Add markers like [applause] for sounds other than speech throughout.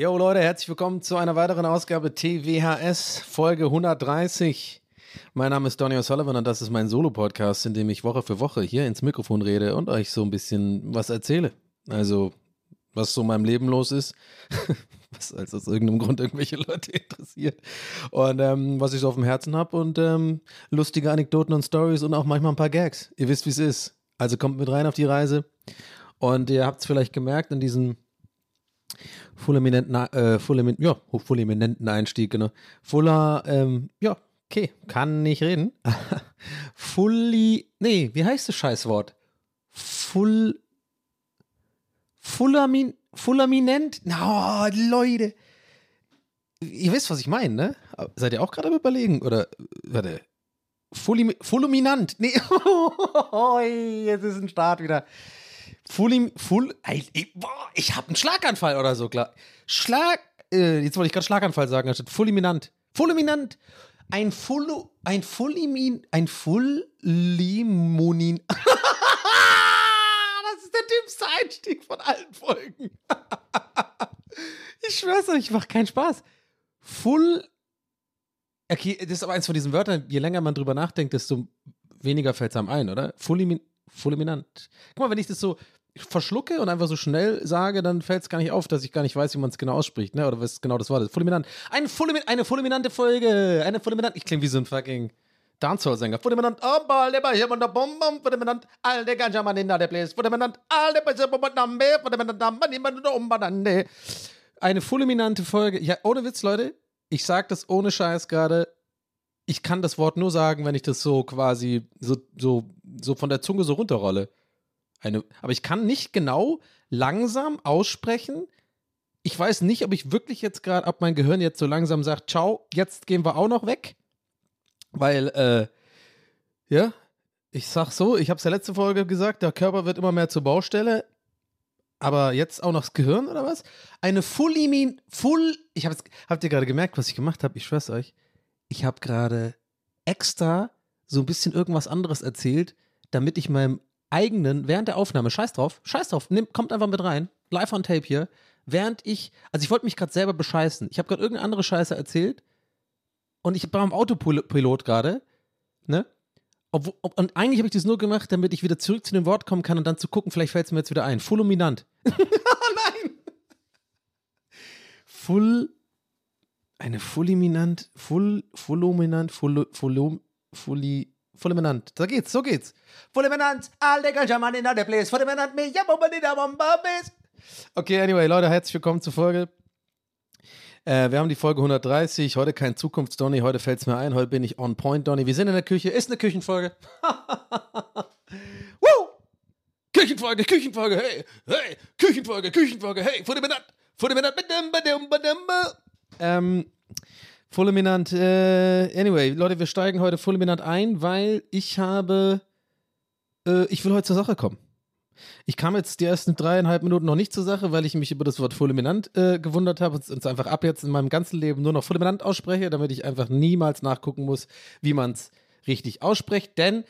Jo Leute, herzlich willkommen zu einer weiteren Ausgabe TWHS, Folge 130. Mein Name ist Donny O'Sullivan und das ist mein Solo-Podcast, in dem ich Woche für Woche hier ins Mikrofon rede und euch so ein bisschen was erzähle. Also, was so in meinem Leben los ist, [laughs] was also aus irgendeinem Grund irgendwelche Leute [laughs] interessiert und ähm, was ich so auf dem Herzen habe und ähm, lustige Anekdoten und Stories und auch manchmal ein paar Gags. Ihr wisst, wie es ist. Also kommt mit rein auf die Reise und ihr habt es vielleicht gemerkt in diesem fulminanten, äh, fulmin, ja, fulminanten Einstieg, genau. Fuller, ähm, ja, okay, kann nicht reden. [laughs] Fully, nee, wie heißt das Scheißwort? Full, Fullamin, Fullaminent? Na, oh, Leute. Ihr wisst, was ich meine, ne? Seid ihr auch gerade am überlegen? Oder, warte, Fulli, Fulluminant. Nee, [laughs] jetzt ist ein Start wieder. Full, ey, boah, ich habe einen Schlaganfall oder so, klar. Schlag, äh, jetzt wollte ich gerade Schlaganfall sagen, anstatt fulminant. Fulminant. Ein Fullu, ein Fullimin, ein Fullimunin. [laughs] das ist der dümmste Einstieg von allen Folgen. [laughs] ich schwör's euch, ich mach keinen Spaß. Full, okay, das ist aber eins von diesen Wörtern, je länger man drüber nachdenkt, desto weniger fällt's einem ein, oder? Fullimin, fulminant. Guck mal, wenn ich das so verschlucke und einfach so schnell sage, dann fällt es gar nicht auf, dass ich gar nicht weiß, wie man es genau ausspricht, ne? Oder was genau das war. Das fulminant. Ein Fulmin eine fulminante Folge. Eine fulminant. Ich klinge wie so ein fucking Dancehall-Sänger. Fulminant. Oh, der hier und der Bom, fulminant. All der ganja man in der place. Fulminant. All der Bom, Bom, Bom, fulminant. Man niemand um, Banane. Eine fulminante Folge. Ja, ohne Witz, Leute. Ich sag das ohne Scheiß gerade. Ich kann das Wort nur sagen, wenn ich das so quasi so, so, so von der Zunge so runterrolle. Eine, aber ich kann nicht genau langsam aussprechen. Ich weiß nicht, ob ich wirklich jetzt gerade, ob mein Gehirn jetzt so langsam sagt, ciao, jetzt gehen wir auch noch weg. Weil, äh, ja, ich sag so, ich habe es ja letzte Folge gesagt, der Körper wird immer mehr zur Baustelle. Aber jetzt auch noch das Gehirn oder was? Eine Fullimin, Full, ich habe habt ihr gerade gemerkt, was ich gemacht habe? Ich schwör's euch. Ich habe gerade extra so ein bisschen irgendwas anderes erzählt, damit ich meinem eigenen, während der Aufnahme, scheiß drauf, scheiß drauf, nimm, kommt einfach mit rein, live on tape hier, während ich, also ich wollte mich gerade selber bescheißen. Ich habe gerade irgendeine andere Scheiße erzählt und ich war am Autopilot gerade, ne? Ob, und eigentlich habe ich das nur gemacht, damit ich wieder zurück zu dem Wort kommen kann und dann zu gucken, vielleicht fällt es mir jetzt wieder ein. Fulluminant. [laughs] Nein! Full, eine fulliminant, full, fulluminant, full, fullum, fulli, fulminant. Da geht's, so geht's. Fulminant, all the ganja man in the place. Fulminant, me, ja, bomba, da, bomba, bis. Okay, anyway, Leute, herzlich willkommen zur Folge. Äh, wir haben die Folge 130. Heute kein Zukunfts-Donny. Heute fällt's mir ein. Heute bin ich on point, Donny. Wir sind in der Küche. Ist eine Küchenfolge. [laughs] Woo! Küchenfolge, Küchenfolge, hey, hey, Küchenfolge, Küchenfolge, hey, fulminant, fulminant, badum, badum, badum, ba. Ähm, fulminant, äh, anyway, Leute, wir steigen heute fulminant ein, weil ich habe, äh, ich will heute zur Sache kommen. Ich kam jetzt die ersten dreieinhalb Minuten noch nicht zur Sache, weil ich mich über das Wort fulminant äh, gewundert habe und es einfach ab jetzt in meinem ganzen Leben nur noch fulminant ausspreche, damit ich einfach niemals nachgucken muss, wie man es richtig ausspricht. Denn,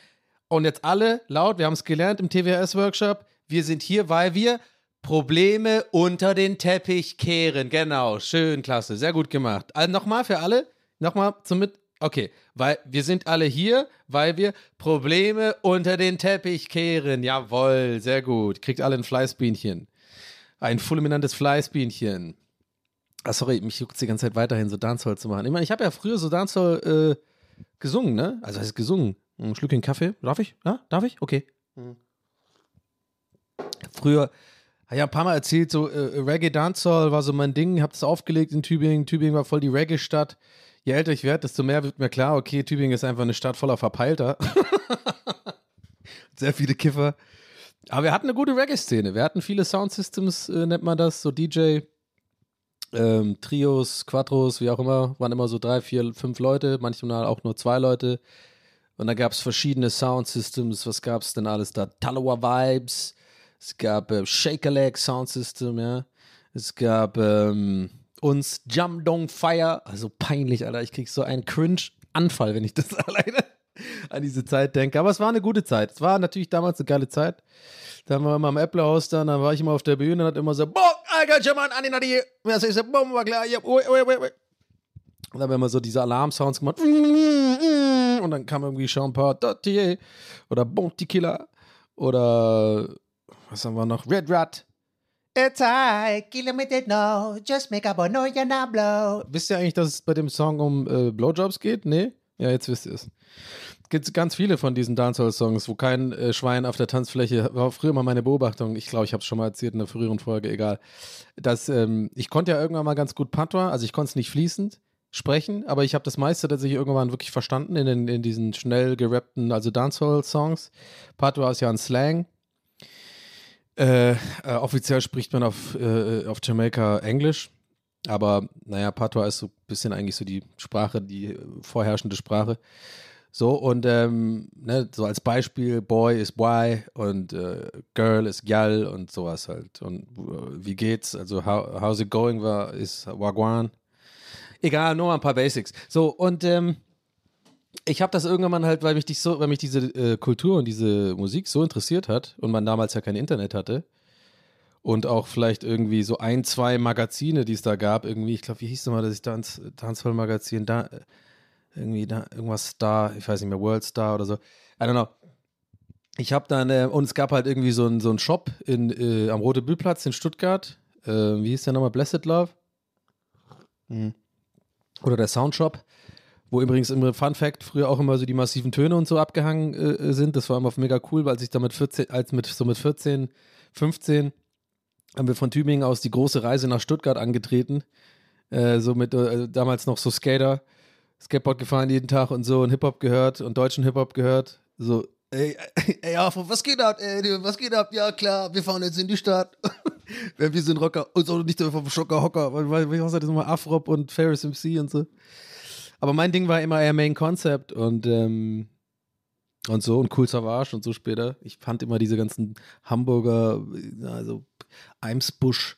und jetzt alle laut, wir haben es gelernt im TWS-Workshop, wir sind hier, weil wir Probleme unter den Teppich kehren. Genau, schön, klasse, sehr gut gemacht. Also nochmal für alle, nochmal zum Mit. Okay, weil wir sind alle hier, weil wir Probleme unter den Teppich kehren. Jawohl, sehr gut. Kriegt alle ein Fleißbienchen. Ein fulminantes Fleißbienchen. Ah, sorry, mich juckt die ganze Zeit weiterhin so Dancehall zu machen. Ich meine, ich habe ja früher so Dancehall äh, gesungen, ne? Also heißt gesungen. Ein Schlückchen Kaffee. Darf ich? Ja, darf ich? Okay. Früher, ja ein paar Mal erzählt, so äh, Reggae Dancehall war so mein Ding, hab das aufgelegt in Tübingen. Tübingen war voll die Reggae-Stadt. Je älter ich werde, desto mehr wird mir klar, okay, Tübingen ist einfach eine Stadt voller Verpeilter. [laughs] Sehr viele Kiffer. Aber wir hatten eine gute Reggae-Szene. Wir hatten viele Soundsystems, äh, nennt man das, so DJ, ähm, Trios, Quattros, wie auch immer, waren immer so drei, vier, fünf Leute, manchmal auch nur zwei Leute. Und da gab es verschiedene Soundsystems. Was gab es denn alles da? Talawa Vibes. Es gab äh, Shaker Leg Soundsystem, ja. Es gab ähm, uns Jump Dong Fire. Also peinlich, Alter. Ich krieg so einen Cringe-Anfall, wenn ich das [laughs] alleine an diese Zeit denke. Aber es war eine gute Zeit. Es war natürlich damals eine geile Zeit. Da haben wir immer am Apple-Haus dann, da war ich immer auf der Bühne und hat immer so, boah, Alter, mal an den ui, ui, ui. Und dann haben wir immer so diese Alarm-Sounds gemacht. Und dann kam irgendwie Sean Paul Dottier oder Bounty Killer oder was haben wir noch? Red Rat. It's high, kilometer no, just make a no, you're not blow. Wisst ihr eigentlich, dass es bei dem Song um äh, Blowjobs geht? Nee? Ja, jetzt wisst ihr es. Gibt ganz viele von diesen Dancehall-Songs, wo kein äh, Schwein auf der Tanzfläche, war früher mal meine Beobachtung, ich glaube, ich habe es schon mal erzählt in einer früheren Folge, egal, dass ähm, ich konnte ja irgendwann mal ganz gut Patois, also ich konnte es nicht fließend sprechen, aber ich habe das meiste tatsächlich irgendwann wirklich verstanden in, den, in diesen schnell gerappten, also Dancehall-Songs. Patois ist ja ein Slang. Äh, äh, offiziell spricht man auf, äh, auf Jamaika Englisch, aber naja, Patois ist so ein bisschen eigentlich so die Sprache, die vorherrschende Sprache. So, und ähm, ne, so als Beispiel, Boy ist Boy und äh, Girl ist Gal und sowas halt. Und äh, wie geht's? Also, how, how's it going war, ist Wagwan. Egal, nur ein paar Basics. So, und ähm, ich habe das irgendwann halt, weil mich, dich so, weil mich diese äh, Kultur und diese Musik so interessiert hat und man damals ja kein Internet hatte und auch vielleicht irgendwie so ein, zwei Magazine, die es da gab, irgendwie, ich glaube, wie hieß es mal, das Dance, Dancehall-Magazin, da, irgendwie da, irgendwas Star, ich weiß nicht mehr, World Star oder so, I don't know. Ich habe dann, äh, und es gab halt irgendwie so einen so Shop in, äh, am Rote Bühlplatz in Stuttgart, äh, wie hieß der nochmal, Blessed Love? Hm. Oder der Soundshop wo übrigens im Fun Fact früher auch immer so die massiven Töne und so abgehangen äh, sind. Das war immer mega cool, weil sich da mit 14, als mit so mit 14, 15 haben wir von Tübingen aus die große Reise nach Stuttgart angetreten. Äh, so mit äh, damals noch so Skater, Skateboard gefahren jeden Tag und so und Hip-Hop gehört und deutschen Hip-Hop gehört. So, ey, [laughs] ey, Afro, was geht ab, ey, was geht ab? Ja, klar, wir fahren jetzt in die Stadt. [laughs] wir sind Rocker und so nicht vom Schocker Hocker, weil, weil, was hat das nochmal? Afrop und Ferris MC und so. Aber mein Ding war immer eher Main Concept und, ähm, und so und Cool Savage und so später. Ich fand immer diese ganzen Hamburger, also Eimsbusch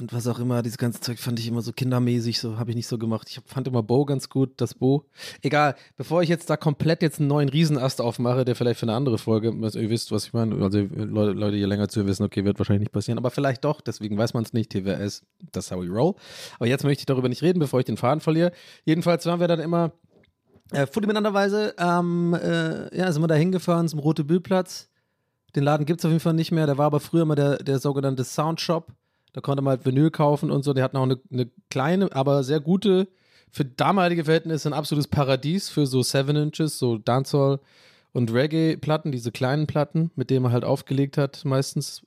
und was auch immer, dieses ganze Zeug fand ich immer so kindermäßig, so habe ich nicht so gemacht. Ich fand immer Bo ganz gut, das Bo. Egal, bevor ich jetzt da komplett jetzt einen neuen Riesenast aufmache, der vielleicht für eine andere Folge, was, ihr wisst, was ich meine, also Leute, Leute hier länger zu wissen, okay, wird wahrscheinlich nicht passieren, aber vielleicht doch, deswegen weiß man es nicht, TWS, das how we roll. Aber jetzt möchte ich darüber nicht reden, bevor ich den Faden verliere. Jedenfalls waren wir dann immer äh, fundamentalweise, ähm, äh, ja, sind wir da hingefahren zum Rote Bühlplatz. Den Laden gibt es auf jeden Fall nicht mehr, der war aber früher mal der, der sogenannte Soundshop. Da konnte man halt Vinyl kaufen und so. Der hat noch eine, eine kleine, aber sehr gute, für damalige Verhältnisse ein absolutes Paradies für so Seven Inches, so Dancehall und Reggae-Platten, diese kleinen Platten, mit denen man halt aufgelegt hat, meistens.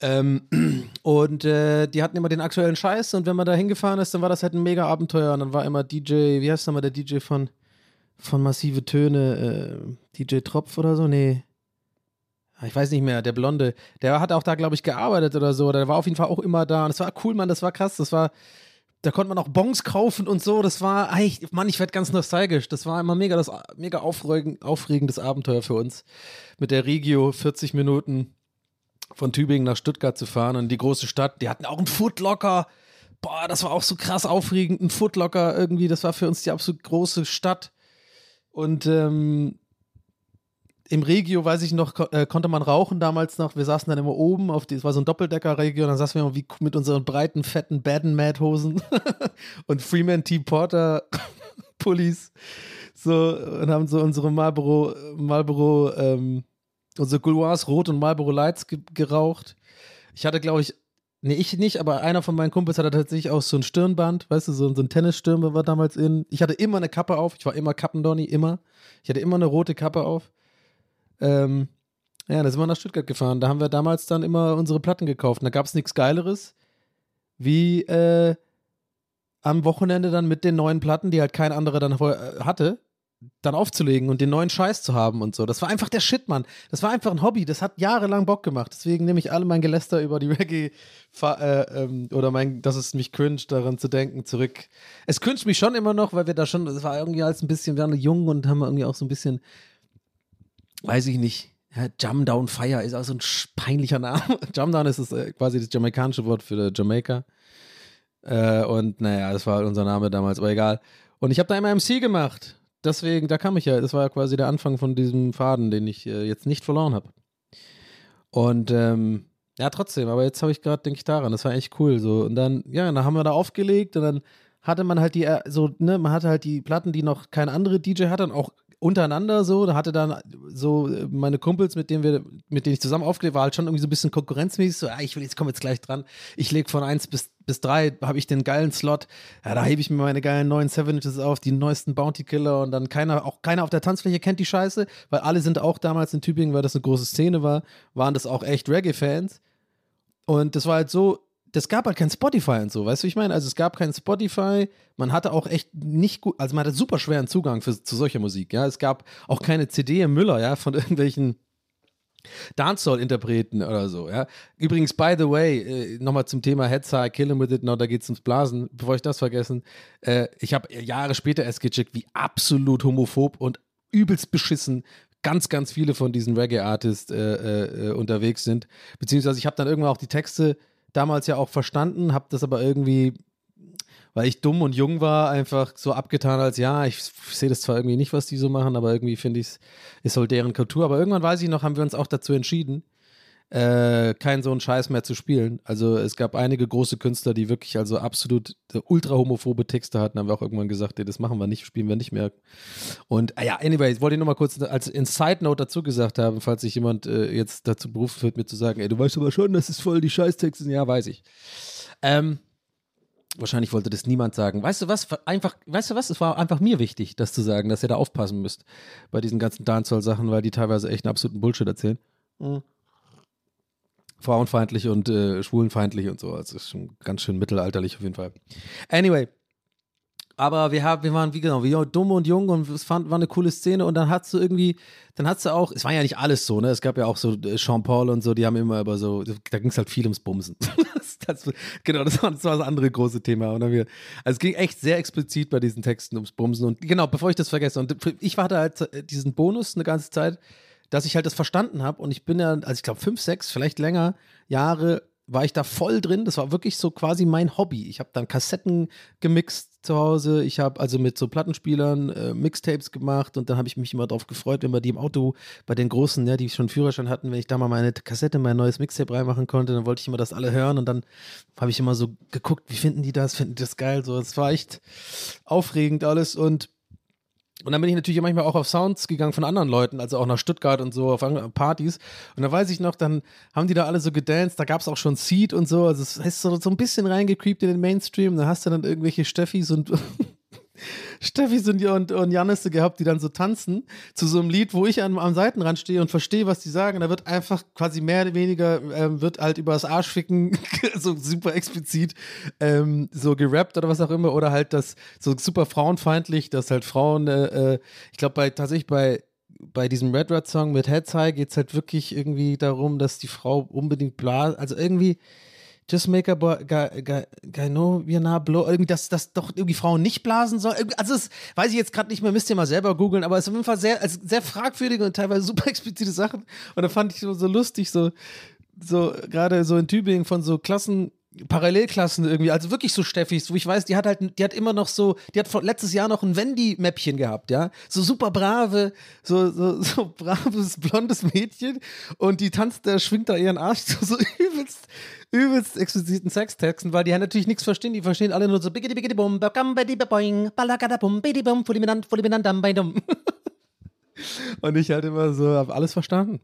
Ähm, [clears throat] und äh, die hatten immer den aktuellen Scheiß und wenn man da hingefahren ist, dann war das halt ein mega Abenteuer und dann war immer DJ, wie heißt nochmal der DJ von, von Massive Töne, äh, DJ Tropf oder so? Nee. Ich weiß nicht mehr, der Blonde, der hat auch da, glaube ich, gearbeitet oder so. Der war auf jeden Fall auch immer da. Und das war cool, Mann, das war krass. Das war, da konnte man auch Bons kaufen und so. Das war, ey, Mann, ich werde ganz nostalgisch. Das war immer mega, das mega aufregend, aufregendes Abenteuer für uns. Mit der Regio 40 Minuten von Tübingen nach Stuttgart zu fahren und die große Stadt, die hatten auch einen Footlocker. Boah, das war auch so krass aufregend, ein Footlocker irgendwie, das war für uns die absolut große Stadt. Und ähm, im Regio, weiß ich noch, äh, konnte man rauchen damals noch. Wir saßen dann immer oben auf die, es war so ein Doppeldecker-Regio, dann saßen wir immer wie mit unseren breiten, fetten Baden-Mad-Hosen [laughs] und Freeman T. Porter [laughs] Pullis. So, und haben so unsere Marlboro, Marlboro, ähm, unsere Gouloirs Rot und Marlboro Lights ge geraucht. Ich hatte, glaube ich, nee, ich nicht, aber einer von meinen Kumpels hatte tatsächlich auch so ein Stirnband, weißt du, so, so ein Tennisstirnband war damals in. Ich hatte immer eine Kappe auf, ich war immer Kappendonny, immer. Ich hatte immer eine rote Kappe auf. Ähm, ja, da sind wir nach Stuttgart gefahren. Da haben wir damals dann immer unsere Platten gekauft. Und da gab es nichts Geileres, wie äh, am Wochenende dann mit den neuen Platten, die halt kein anderer dann äh, hatte, dann aufzulegen und den neuen Scheiß zu haben und so. Das war einfach der Shit, Mann. Das war einfach ein Hobby. Das hat jahrelang Bock gemacht. Deswegen nehme ich alle mein Geläster über die Reggae äh, ähm, oder mein, dass es mich cringe, daran zu denken, zurück. Es cringe mich schon immer noch, weil wir da schon, es war irgendwie als ein bisschen, wir waren jung und haben irgendwie auch so ein bisschen, weiß ich nicht, ja, Jump Down Fire ist auch so ein peinlicher Name. [laughs] Jump Down ist das, äh, quasi das jamaikanische Wort für Jamaika. Äh, und naja, das war unser Name damals, aber egal. Und ich habe da immer MC gemacht. Deswegen, da kam ich ja, das war ja quasi der Anfang von diesem Faden, den ich äh, jetzt nicht verloren habe. Und ähm, ja, trotzdem, aber jetzt habe ich gerade, denke ich daran, das war echt cool. So. Und dann, ja, dann haben wir da aufgelegt und dann hatte man halt die, äh, so, ne, man hatte halt die Platten, die noch kein anderer DJ hatte und auch untereinander so, da hatte dann so äh, meine Kumpels, mit denen wir, mit denen ich zusammen aufgelegt war, halt schon irgendwie so ein bisschen konkurrenzmäßig, so, ah, ich will jetzt, komm jetzt gleich dran. Ich lege von 1 bis, bis 3, habe ich den geilen Slot, ja, da hebe ich mir meine geilen neuen Savages auf, die neuesten Bounty Killer und dann keiner, auch keiner auf der Tanzfläche kennt die Scheiße, weil alle sind auch damals in Tübingen, weil das eine große Szene war, waren das auch echt Reggae-Fans. Und das war halt so, das gab halt kein Spotify und so, weißt du, ich meine? Also es gab kein Spotify, man hatte auch echt nicht gut, also man hatte super schweren Zugang für, zu solcher Musik, ja. Es gab auch keine CD im Müller, ja, von [laughs] irgendwelchen Dancehall-Interpreten oder so, ja. Übrigens, by the way, äh, nochmal zum Thema Headset, Kill 'em with it, now, da geht's ums Blasen, bevor ich das vergessen. Äh, ich habe Jahre später erst gecheckt, wie absolut homophob und übelst beschissen ganz, ganz viele von diesen Reggae-Artists äh, äh, unterwegs sind. Beziehungsweise ich habe dann irgendwann auch die Texte damals ja auch verstanden, habe das aber irgendwie, weil ich dumm und jung war, einfach so abgetan als, ja, ich sehe das zwar irgendwie nicht, was die so machen, aber irgendwie finde ich es, ist halt deren Kultur. Aber irgendwann weiß ich noch, haben wir uns auch dazu entschieden, äh, keinen so einen Scheiß mehr zu spielen. Also es gab einige große Künstler, die wirklich also absolut ultra homophobe Texte hatten, haben wir auch irgendwann gesagt, ey, das machen wir nicht, spielen wir nicht mehr. Und äh, ja, anyway, ich wollte ich nochmal kurz als in Side Note dazu gesagt haben, falls sich jemand äh, jetzt dazu berufen wird, mir zu sagen, ey, du weißt aber schon, das ist voll die Scheißtexte sind. Ja, weiß ich. Ähm, wahrscheinlich wollte das niemand sagen. Weißt du was? Einfach, weißt du was? Es war einfach mir wichtig, das zu sagen, dass ihr da aufpassen müsst bei diesen ganzen Dancehall-Sachen, weil die teilweise echt einen absoluten Bullshit erzählen. Mhm frauenfeindlich und äh, schwulenfeindlich und so. Also ist schon ganz schön mittelalterlich auf jeden Fall. Anyway. Aber wir haben, wir waren wie genau, wie dumm und jung und es fand, war eine coole Szene und dann hast du irgendwie, dann hast du auch, es war ja nicht alles so, ne? Es gab ja auch so äh, Jean Paul und so, die haben immer über so, da ging es halt viel ums Bumsen. [laughs] das, das, genau, das war, das war das andere große Thema. Und dann wir, also es ging echt sehr explizit bei diesen Texten ums Bumsen. Und genau, bevor ich das vergesse, und ich hatte halt diesen Bonus eine ganze Zeit, dass ich halt das verstanden habe und ich bin ja, also ich glaube fünf, sechs, vielleicht länger Jahre war ich da voll drin. Das war wirklich so quasi mein Hobby. Ich habe dann Kassetten gemixt zu Hause. Ich habe also mit so Plattenspielern äh, Mixtapes gemacht und dann habe ich mich immer drauf gefreut, wenn wir die im Auto bei den Großen, ja, die schon Führerschein hatten, wenn ich da mal meine Kassette, mein neues Mixtape reinmachen konnte, dann wollte ich immer das alle hören und dann habe ich immer so geguckt, wie finden die das? Finden die das geil? So, es war echt aufregend alles und und dann bin ich natürlich manchmal auch auf Sounds gegangen von anderen Leuten, also auch nach Stuttgart und so, auf Partys. Und da weiß ich noch, dann haben die da alle so gedanced, da gab es auch schon Seed und so. Also es heißt so, so ein bisschen reingecreept in den Mainstream. Da hast du dann irgendwelche Steffis und Steffis und, und, und Jannisse gehabt, die dann so tanzen zu so einem Lied, wo ich am, am Seitenrand stehe und verstehe, was die sagen. Da wird einfach quasi mehr oder weniger, ähm, wird halt über das Arschficken [laughs] so super explizit ähm, so gerappt oder was auch immer. Oder halt das so super frauenfeindlich, dass halt Frauen, äh, äh, ich glaube, bei tatsächlich bei bei diesem Red Red Song mit Heads High geht es halt wirklich irgendwie darum, dass die Frau unbedingt bla, also irgendwie Just make a boy, guy, guy, guy no, wir nah blow, irgendwie, dass, dass doch irgendwie Frauen nicht blasen sollen. Also, das weiß ich jetzt gerade nicht mehr, müsst ihr mal selber googeln, aber es ist auf jeden Fall sehr, also sehr fragwürdige und teilweise super explizite Sachen. Und da fand ich so, so lustig, so, so gerade so in Tübingen von so Klassen, Parallelklassen irgendwie, also wirklich so Steffis, wo ich weiß, die hat halt, die hat immer noch so, die hat letztes Jahr noch ein Wendy-Mäppchen gehabt, ja, so super brave, so, so, [laughs] so braves, blondes Mädchen und die tanzt, da schwingt da ihren Arsch [laughs] zu so übelst, übelst expliziten Sextexten, weil die halt natürlich nichts verstehen, die verstehen alle nur so biggity biggity bum, bakam bidi boing, balagada bum, bidi bum, fulminant, fulminant, dam, bei dum. [laughs] Und ich halt immer so, habe alles verstanden.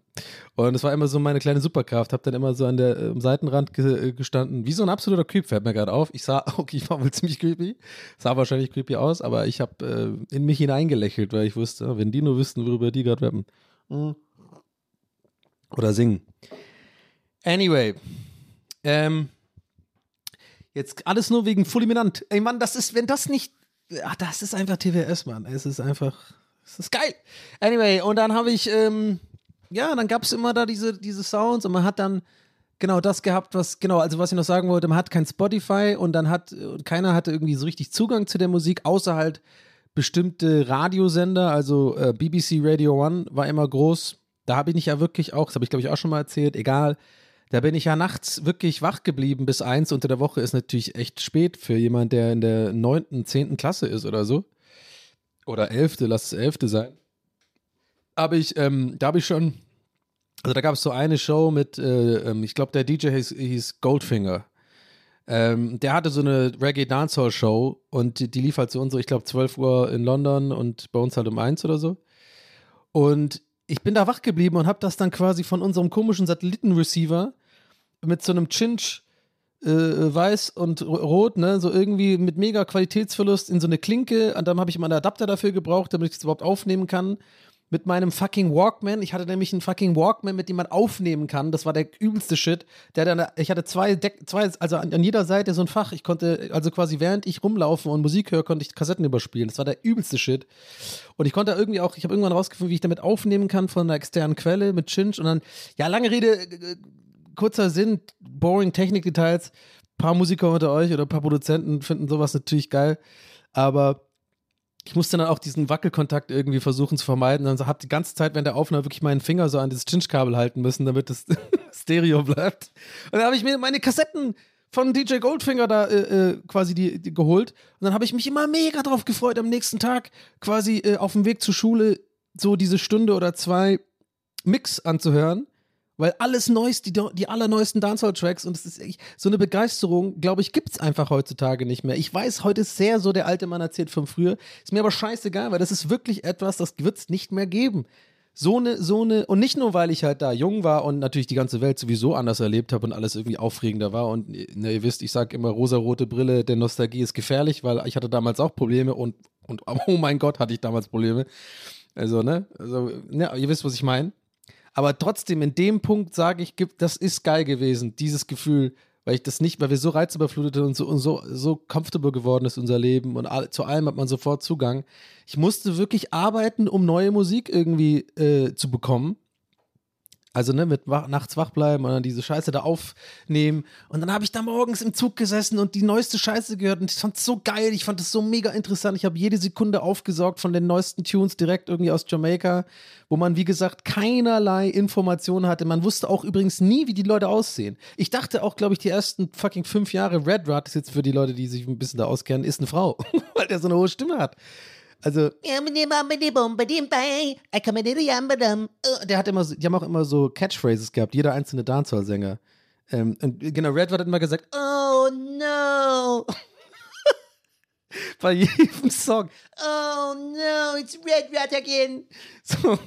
Und es war immer so meine kleine Superkraft. Habe dann immer so an der äh, am Seitenrand ge gestanden, wie so ein absoluter Creep, fällt mir gerade auf. Ich sah, [laughs] okay, ich war wohl ziemlich creepy. Sah wahrscheinlich creepy aus, aber ich habe äh, in mich hineingelächelt, weil ich wusste, wenn die nur wüssten, worüber die gerade rappen. Mhm. Oder singen. Anyway. Ähm, jetzt alles nur wegen Fulminant. Ey Mann, das ist, wenn das nicht. Ach, das ist einfach TWS, Mann. Es ist einfach. Es ist geil. Anyway, und dann habe ich, ähm, ja, dann gab es immer da diese, diese Sounds und man hat dann genau das gehabt, was, genau, also was ich noch sagen wollte, man hat kein Spotify und dann hat, und keiner hatte irgendwie so richtig Zugang zu der Musik, außer halt bestimmte Radiosender, also äh, BBC Radio One war immer groß. Da habe ich nicht ja wirklich auch, das habe ich glaube ich auch schon mal erzählt, egal. Da bin ich ja nachts wirklich wach geblieben bis eins. Unter der Woche ist natürlich echt spät für jemand, der in der neunten, zehnten Klasse ist oder so oder elfte, lass es elfte sein. Aber ich, ähm, da habe ich schon, also da gab es so eine Show mit, äh, ähm, ich glaube, der DJ hieß, hieß Goldfinger. Ähm, der hatte so eine Reggae Dancehall Show und die, die lief halt so so, ich glaube, 12 Uhr in London und bei uns halt um eins oder so. Und ich bin da wach geblieben und habe das dann quasi von unserem komischen Satellitenreceiver mit so einem Chinch äh, weiß und rot, ne, so irgendwie mit mega Qualitätsverlust in so eine Klinke. Und dann habe ich immer einen Adapter dafür gebraucht, damit ich es überhaupt aufnehmen kann. Mit meinem fucking Walkman. Ich hatte nämlich einen fucking Walkman, mit dem man aufnehmen kann. Das war der übelste Shit. Der dann, ich hatte zwei, Deck, zwei also an, an jeder Seite so ein Fach. Ich konnte, also quasi während ich rumlaufen und Musik höre, konnte ich Kassetten überspielen. Das war der übelste Shit. Und ich konnte irgendwie auch, ich habe irgendwann rausgefunden, wie ich damit aufnehmen kann von einer externen Quelle mit Chinch. Und dann, ja, lange Rede, äh, kurzer Sinn, boring Technikdetails. Ein paar Musiker unter euch oder ein paar Produzenten finden sowas natürlich geil. Aber ich musste dann auch diesen Wackelkontakt irgendwie versuchen zu vermeiden. Dann habe die ganze Zeit während der Aufnahme wirklich meinen Finger so an dieses Chinch-Kabel halten müssen, damit das [laughs] Stereo bleibt. Und dann habe ich mir meine Kassetten von DJ Goldfinger da äh, äh, quasi die, die, geholt. Und dann habe ich mich immer mega drauf gefreut, am nächsten Tag quasi äh, auf dem Weg zur Schule so diese Stunde oder zwei Mix anzuhören. Weil alles Neues, die, die allerneuesten Dancehall-Tracks und es ist echt, so eine Begeisterung, glaube ich, gibt es einfach heutzutage nicht mehr. Ich weiß, heute ist sehr so, der alte Mann erzählt von früher. Ist mir aber scheißegal, weil das ist wirklich etwas, das wird es nicht mehr geben. So eine, so eine, und nicht nur, weil ich halt da jung war und natürlich die ganze Welt sowieso anders erlebt habe und alles irgendwie aufregender war. Und ne, ihr wisst, ich sage immer, rosarote Brille der Nostalgie ist gefährlich, weil ich hatte damals auch Probleme und, und oh mein Gott, hatte ich damals Probleme. Also, ne? Also, ne, ihr wisst, was ich meine. Aber trotzdem, in dem Punkt sage ich, das ist geil gewesen, dieses Gefühl, weil ich das nicht, weil wir so reizüberflutet und so, und so, so comfortable geworden ist, unser Leben und all, zu allem hat man sofort Zugang. Ich musste wirklich arbeiten, um neue Musik irgendwie äh, zu bekommen. Also, ne, mit wach, nachts wach bleiben und dann diese Scheiße da aufnehmen. Und dann habe ich da morgens im Zug gesessen und die neueste Scheiße gehört. Und ich fand es so geil. Ich fand es so mega interessant. Ich habe jede Sekunde aufgesaugt von den neuesten Tunes direkt irgendwie aus Jamaika, wo man, wie gesagt, keinerlei Informationen hatte. Man wusste auch übrigens nie, wie die Leute aussehen. Ich dachte auch, glaube ich, die ersten fucking fünf Jahre Red Rat ist jetzt für die Leute, die sich ein bisschen da auskennen, ist eine Frau, [laughs] weil der so eine hohe Stimme hat. Also. Der hat immer so, die haben auch immer so Catchphrases gehabt, jeder einzelne Dancehall-Sänger. Ähm, und genau, Red hat immer gesagt, oh no. [laughs] Bei jedem Song. Oh no, it's Red Rat again. So.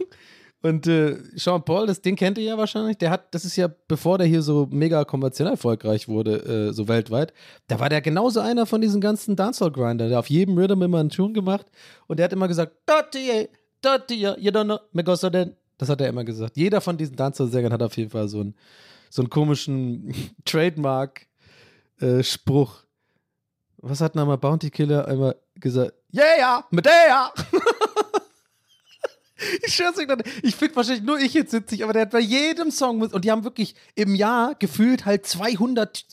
Und äh, Sean Paul, das, den kennt ihr ja wahrscheinlich. Der hat, das ist ja, bevor der hier so mega kommerziell erfolgreich wurde, äh, so weltweit, da war der genauso einer von diesen ganzen Dancehall-Grinder. Der auf jedem Rhythm immer einen Tune gemacht und der hat immer gesagt, Dottie, Dottie, you don't know, me goes denn. Das hat er immer gesagt. Jeder von diesen Dancehall-Sängern hat auf jeden Fall so einen, so einen komischen [laughs] Trademark-Spruch. Äh, Was hat nochmal Bounty Killer einmal gesagt? Yeah, Medea! [laughs] Ich schwör's euch, ich finde wahrscheinlich nur ich jetzt witzig, aber der hat bei jedem Song, und die haben wirklich im Jahr gefühlt halt 200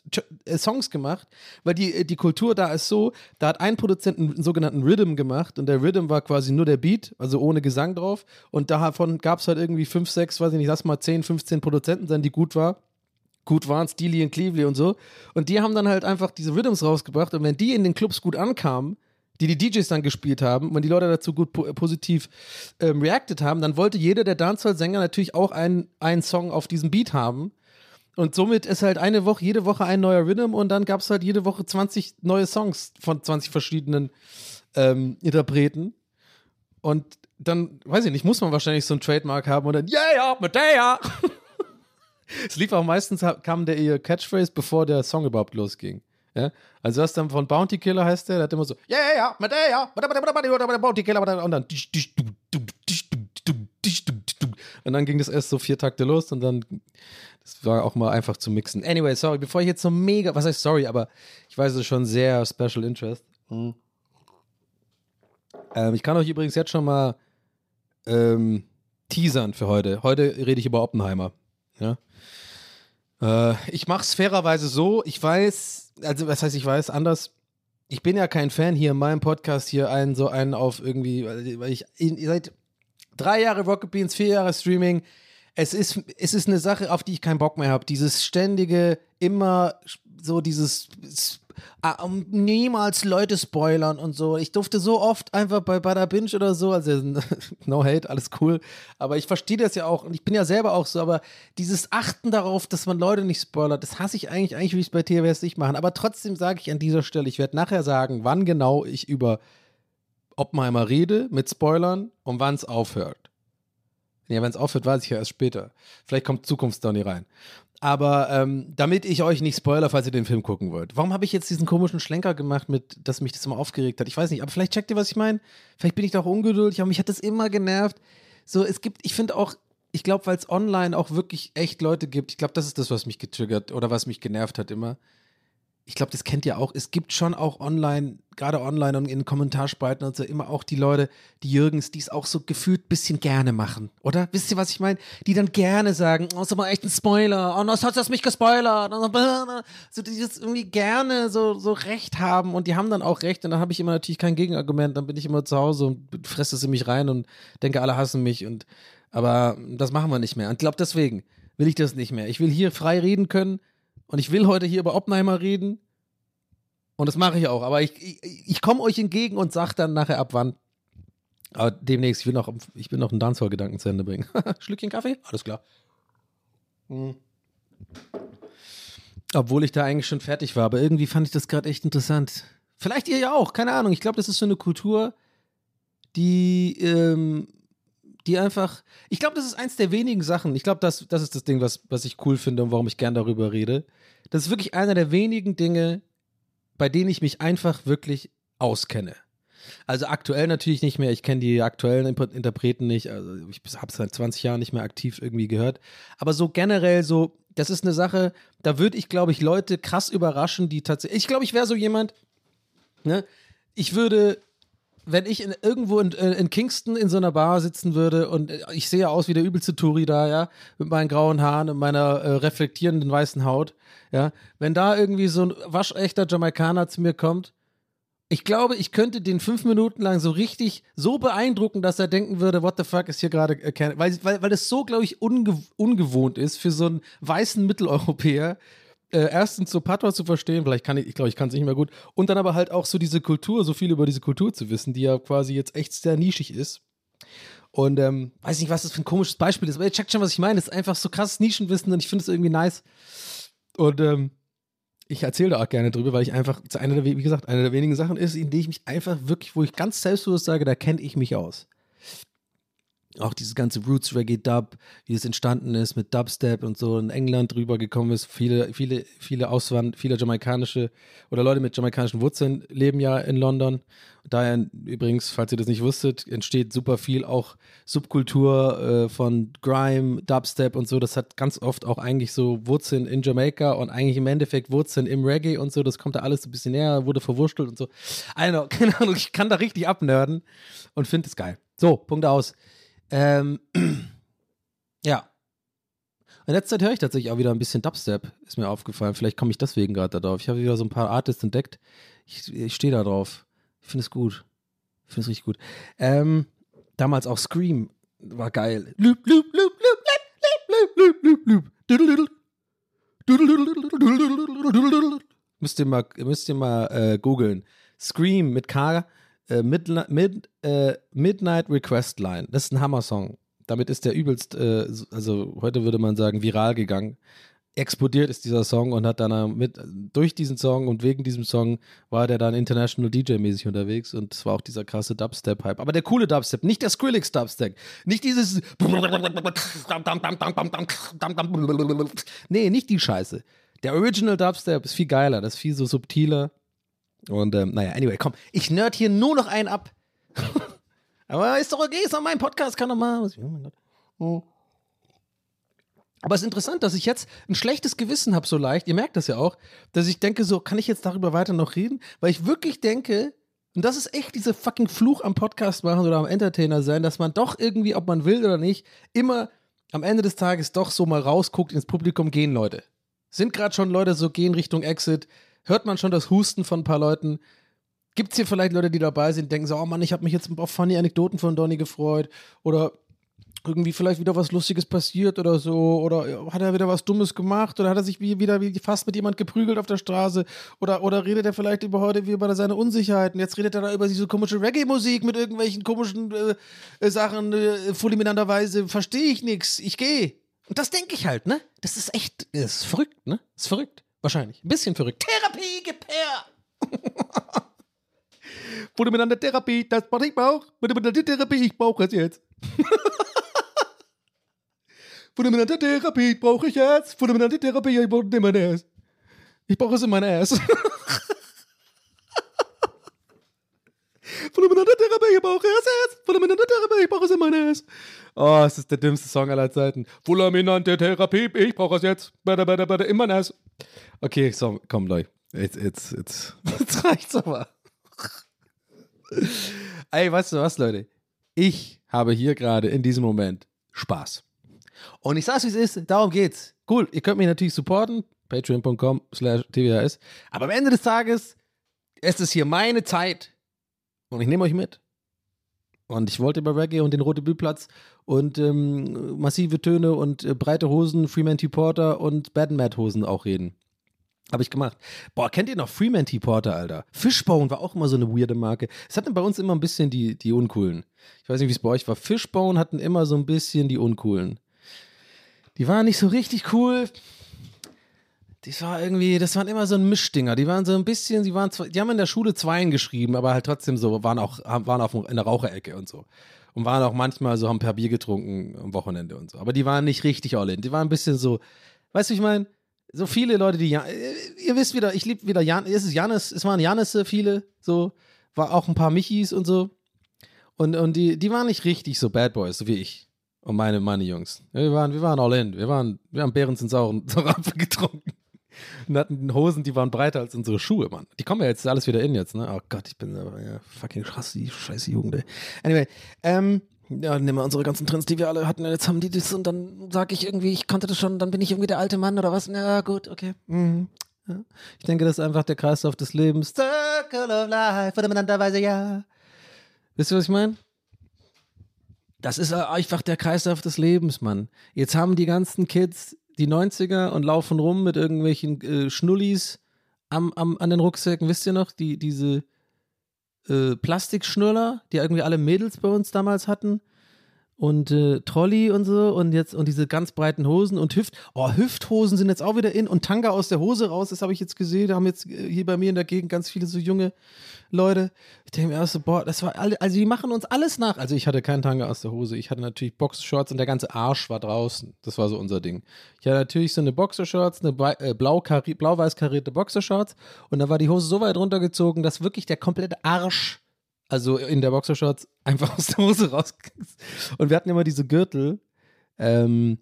äh, Songs gemacht, weil die, die Kultur da ist so, da hat ein Produzent einen sogenannten Rhythm gemacht und der Rhythm war quasi nur der Beat, also ohne Gesang drauf und davon gab es halt irgendwie 5, 6, weiß ich nicht, lass mal 10, 15 Produzenten sein, die gut war. gut waren, Steely und Cleavely und so. Und die haben dann halt einfach diese Rhythms rausgebracht. Und wenn die in den Clubs gut ankamen, die die DJs dann gespielt haben, wenn die Leute dazu gut po positiv ähm, reacted haben, dann wollte jeder der Dancehall-Sänger natürlich auch einen, einen Song auf diesem Beat haben. Und somit ist halt eine Woche, jede Woche ein neuer Rhythm und dann gab es halt jede Woche 20 neue Songs von 20 verschiedenen ähm, Interpreten. Und dann, weiß ich nicht, muss man wahrscheinlich so ein Trademark haben und dann, yeah, yeah, Medea! [laughs] Es lief auch meistens, kam der ihr Catchphrase, bevor der Song überhaupt losging. Ja? Also das dann von Bounty Killer heißt der, der hat immer so, ja, ja, ja, Medea, Bounty Killer, und dann und dann ging das erst so vier Takte los und dann, das war auch mal einfach zu mixen. Anyway, sorry, bevor ich jetzt so mega, was heißt sorry, aber ich weiß, es ist schon sehr Special Interest. Mhm. Ähm, ich kann euch übrigens jetzt schon mal ähm, teasern für heute. Heute rede ich über Oppenheimer. Ja. Äh, ich mache es fairerweise so, ich weiß, also was heißt ich weiß, anders. Ich bin ja kein Fan hier in meinem Podcast hier einen so einen auf irgendwie, weil ich, seid drei Jahre Rocket Beans, vier Jahre Streaming. Es ist, es ist eine Sache, auf die ich keinen Bock mehr habe. Dieses ständige, immer so dieses um niemals Leute spoilern und so. Ich durfte so oft einfach bei Bada Binge oder so, also [laughs] no hate, alles cool. Aber ich verstehe das ja auch und ich bin ja selber auch so, aber dieses Achten darauf, dass man Leute nicht spoilert, das hasse ich eigentlich, eigentlich will ich es bei TWS nicht machen. Aber trotzdem sage ich an dieser Stelle, ich werde nachher sagen, wann genau ich über Oppenheimer rede mit Spoilern und wann es aufhört. Ja, wenn es aufhört, weiß ich ja erst später. Vielleicht kommt Zukunftsdonny rein. Aber ähm, damit ich euch nicht spoiler, falls ihr den Film gucken wollt. Warum habe ich jetzt diesen komischen Schlenker gemacht, mit, dass mich das immer aufgeregt hat? Ich weiß nicht, aber vielleicht checkt ihr, was ich meine. Vielleicht bin ich doch ungeduldig, aber mich hat das immer genervt. So, es gibt, ich finde auch, ich glaube, weil es online auch wirklich echt Leute gibt, ich glaube, das ist das, was mich getriggert oder was mich genervt hat immer ich glaube, das kennt ihr auch, es gibt schon auch online, gerade online und in Kommentarspalten und so, immer auch die Leute, die Jürgens, die es auch so gefühlt ein bisschen gerne machen, oder? Wisst ihr, was ich meine? Die dann gerne sagen, oh, ist aber echt ein Spoiler, oh, das hat das mich gespoilert, so, die das irgendwie gerne so, so recht haben und die haben dann auch recht und dann habe ich immer natürlich kein Gegenargument, dann bin ich immer zu Hause und fresse es in mich rein und denke, alle hassen mich und, aber das machen wir nicht mehr und glaube, deswegen will ich das nicht mehr. Ich will hier frei reden können, und ich will heute hier über Oppenheimer reden. Und das mache ich auch. Aber ich, ich, ich komme euch entgegen und sage dann nachher ab wann. Aber demnächst, ich will noch, ich will noch einen Dancehall-Gedanken zu Ende bringen. [laughs] Schlückchen Kaffee? Alles klar. Mhm. Obwohl ich da eigentlich schon fertig war. Aber irgendwie fand ich das gerade echt interessant. Vielleicht ihr ja auch, keine Ahnung. Ich glaube, das ist so eine Kultur, die ähm, die einfach, ich glaube, das ist eins der wenigen Sachen, ich glaube, das, das ist das Ding, was, was ich cool finde und warum ich gern darüber rede. Das ist wirklich einer der wenigen Dinge, bei denen ich mich einfach wirklich auskenne. Also aktuell natürlich nicht mehr, ich kenne die aktuellen Interpreten nicht, also ich habe es seit 20 Jahren nicht mehr aktiv irgendwie gehört. Aber so generell so, das ist eine Sache, da würde ich, glaube ich, Leute krass überraschen, die tatsächlich, ich glaube, ich wäre so jemand, ne, ich würde wenn ich in, irgendwo in, äh, in, Kingston in so einer Bar sitzen würde und äh, ich sehe aus wie der übelste Touri da, ja, mit meinen grauen Haaren und meiner äh, reflektierenden weißen Haut, ja, wenn da irgendwie so ein waschechter Jamaikaner zu mir kommt, ich glaube, ich könnte den fünf Minuten lang so richtig so beeindrucken, dass er denken würde, what the fuck ist hier gerade, äh, weil, weil, weil das so, glaube ich, unge ungewohnt ist für so einen weißen Mitteleuropäer, äh, erstens so Patois zu verstehen, vielleicht kann ich, ich glaube, ich kann es nicht mehr gut, und dann aber halt auch so diese Kultur, so viel über diese Kultur zu wissen, die ja quasi jetzt echt sehr nischig ist. Und ähm, weiß nicht, was das für ein komisches Beispiel ist, aber ihr checkt schon, was ich meine. Es ist einfach so krasses Nischenwissen und ich finde es irgendwie nice. Und ähm, ich erzähle da auch gerne drüber, weil ich einfach, eine der, wie gesagt, eine der wenigen Sachen ist, in denen ich mich einfach wirklich, wo ich ganz selbstbewusst sage, da kenne ich mich aus auch dieses ganze Roots Reggae Dub, wie es entstanden ist mit Dubstep und so in England rübergekommen ist. Viele, viele, viele Auswand, viele jamaikanische oder Leute mit jamaikanischen Wurzeln leben ja in London. Daher übrigens, falls ihr das nicht wusstet, entsteht super viel auch Subkultur äh, von Grime, Dubstep und so. Das hat ganz oft auch eigentlich so Wurzeln in Jamaika und eigentlich im Endeffekt Wurzeln im Reggae und so. Das kommt da alles ein bisschen näher, wurde verwurstelt und so. Also, [laughs] keine Ahnung, ich kann da richtig abnörden und finde es geil. So, Punkt aus. Ähm, [clears throat] ja. In letzter Zeit höre ich tatsächlich auch wieder ein bisschen Dubstep, ist mir aufgefallen. Vielleicht komme ich deswegen gerade darauf. Ich habe wieder so ein paar Artists entdeckt. Ich, ich stehe da drauf. Ich finde es gut. Ich finde es richtig gut. Ähm, damals auch Scream war geil. Loop, loop, loop, loop, loop, loop, loop, loop, loop. Müsst ihr mal, müsst ihr mal äh, googeln. Scream mit K, äh, Midnight, Mid, äh, Midnight Request Line. Das ist ein Hammer-Song. Damit ist der übelst, äh, also heute würde man sagen, viral gegangen. Explodiert ist dieser Song und hat dann mit, durch diesen Song und wegen diesem Song war der dann international DJ-mäßig unterwegs und es war auch dieser krasse Dubstep-Hype. Aber der coole Dubstep, nicht der Skrillex-Dubstep, nicht dieses. Nee, nicht die Scheiße. Der Original Dubstep ist viel geiler, das ist viel so subtiler. Und ähm, naja, anyway, komm, ich nerd hier nur noch einen ab. [laughs] Aber ist doch okay, ist doch mein Podcast, kann doch mal. Oh mein Gott. Oh. Aber es ist interessant, dass ich jetzt ein schlechtes Gewissen habe, so leicht. Ihr merkt das ja auch, dass ich denke, so, kann ich jetzt darüber weiter noch reden? Weil ich wirklich denke, und das ist echt dieser fucking Fluch am Podcast machen oder am Entertainer sein, dass man doch irgendwie, ob man will oder nicht, immer am Ende des Tages doch so mal rausguckt ins Publikum gehen Leute. Sind gerade schon Leute so gehen Richtung Exit? Hört man schon das Husten von ein paar Leuten? Gibt es hier vielleicht Leute, die dabei sind, denken so, oh Mann, ich habe mich jetzt auf funny Anekdoten von Donny gefreut oder irgendwie vielleicht wieder was Lustiges passiert oder so oder hat er wieder was Dummes gemacht oder hat er sich wie, wieder wie fast mit jemand geprügelt auf der Straße oder, oder redet er vielleicht über heute wie über seine Unsicherheiten. Jetzt redet er da über diese komische Reggae-Musik mit irgendwelchen komischen äh, Sachen, äh, fulminanterweise, verstehe ich nichts, ich gehe. Und das denke ich halt, ne? Das ist echt, das ist verrückt, ne? Das ist verrückt, wahrscheinlich. Ein bisschen verrückt. Therapie, gib her! [laughs] Fulminante Therapie, das was ich brauche. Fulminante Therapie, ich brauche es jetzt. [laughs] Fulminante Therapie brauche ich jetzt. Fulminante Therapie, ich brauche es in mein Ass. Ich brauche es in mein Ass. Fulminante Therapie, ich brauche es jetzt. Fulminante Therapie, ich brauche es in mein Ass. Oh, es ist der dümmste Song aller Zeiten. Fulminante Therapie, ich brauche es jetzt. Bada, bada, bada, in mein Ass. Okay, so, komm, Leute. Jetzt, jetzt, jetzt, [laughs] jetzt reicht's aber. Ey, weißt du was, Leute? Ich habe hier gerade in diesem Moment Spaß. Und ich sag's, wie es ist, darum geht's. Cool, ihr könnt mich natürlich supporten, patreon.com slash tvhs. Aber am Ende des Tages ist es hier meine Zeit und ich nehme euch mit. Und ich wollte über Reggae und den Rote Bühlplatz und ähm, massive Töne und äh, breite Hosen, Freeman Porter und Bad Mad Hosen auch reden. Habe ich gemacht. Boah, kennt ihr noch Freeman Porter, Alter? Fishbone war auch immer so eine weirde Marke. Es hatten bei uns immer ein bisschen die, die Uncoolen. Ich weiß nicht, wie es bei euch war. Fishbone hatten immer so ein bisschen die Uncoolen. Die waren nicht so richtig cool. Das war irgendwie, das waren immer so ein Mischdinger. Die waren so ein bisschen, die waren, die haben in der Schule Zweien geschrieben, aber halt trotzdem so, waren auch, waren auch in der Raucherecke und so. Und waren auch manchmal so, haben per Bier getrunken am Wochenende und so. Aber die waren nicht richtig all in. Die waren ein bisschen so, weißt du, ich meine, so viele Leute, die, Ja- äh, ihr wisst wieder, ich liebe wieder Jan, es ist Janis, es waren Janisse viele, so, war auch ein paar Michis und so. Und, und die, die waren nicht richtig so Bad Boys, so wie ich. Und meine, meine Jungs. Wir waren, wir waren all in. Wir waren, wir haben in sauren, [laughs] sauren Apfel getrunken. Und hatten Hosen, die waren breiter als unsere Schuhe, Mann. Die kommen ja jetzt alles wieder in jetzt, ne? Oh Gott, ich bin aber ja, fucking krass, die scheiße Jugend, ey. Anyway, ähm, ja, nehmen wir unsere ganzen Trends, die wir alle hatten, jetzt haben die das und dann sage ich irgendwie, ich konnte das schon, dann bin ich irgendwie der alte Mann oder was? Ja, gut, okay. Mhm. Ja. Ich denke, das ist einfach der Kreislauf des Lebens. Circle of Life, fundamentalweise ja. Wisst ihr, was ich meine? Das ist einfach der Kreislauf des Lebens, Mann. Jetzt haben die ganzen Kids die 90er und laufen rum mit irgendwelchen äh, Schnullis am, am, an den Rucksäcken. Wisst ihr noch, die, diese äh, Plastikschnuller, die irgendwie alle Mädels bei uns damals hatten? Und äh, Trolley und so und jetzt und diese ganz breiten Hosen und Hüft oh Hüfthosen sind jetzt auch wieder in und Tanga aus der Hose raus das habe ich jetzt gesehen da haben jetzt äh, hier bei mir in der Gegend ganz viele so junge Leute. Ich denke mir erst so boah das war alle also die machen uns alles nach. Also ich hatte keinen Tanga aus der Hose ich hatte natürlich Boxershorts und der ganze Arsch war draußen. Das war so unser Ding. Ich hatte natürlich so eine Boxershorts eine äh, blau blau-weiß karierte Boxershorts und da war die Hose so weit runtergezogen dass wirklich der komplette Arsch also in der Boxershorts einfach aus der Hose raus. Und wir hatten immer diese Gürtel, ähm,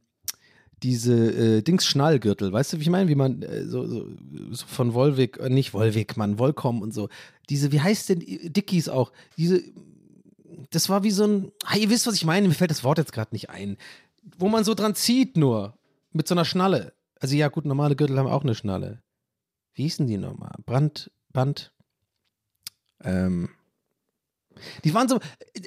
diese äh, Dings-Schnallgürtel, weißt du, wie ich meine? Wie man äh, so, so, so von Volvic, äh, nicht Volvic, Mann, Volcom und so. Diese, wie heißt denn Dickies auch? Diese, das war wie so ein, ah, ihr wisst, was ich meine, mir fällt das Wort jetzt gerade nicht ein. Wo man so dran zieht nur, mit so einer Schnalle. Also ja, gut, normale Gürtel haben auch eine Schnalle. Wie hießen die nochmal? Brand, Band, ähm, die waren so,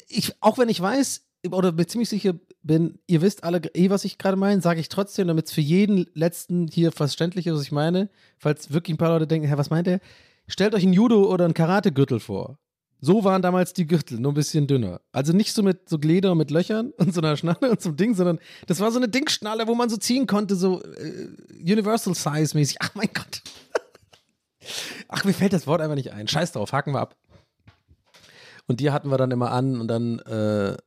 ich, auch wenn ich weiß, oder bin ziemlich sicher bin, ihr wisst alle eh, was ich gerade meine, sage ich trotzdem, damit es für jeden letzten hier verständlich ist, was ich meine. Falls wirklich ein paar Leute denken, hä, was meint er? Stellt euch einen Judo- oder einen Karate-Gürtel vor. So waren damals die Gürtel, nur ein bisschen dünner. Also nicht so mit so Leder mit Löchern und so einer Schnalle und so einem Ding, sondern das war so eine Dingschnalle, wo man so ziehen konnte, so äh, Universal Size mäßig. Ach mein Gott. [laughs] Ach, mir fällt das Wort einfach nicht ein. Scheiß drauf, haken wir ab. Und die hatten wir dann immer an und dann, äh,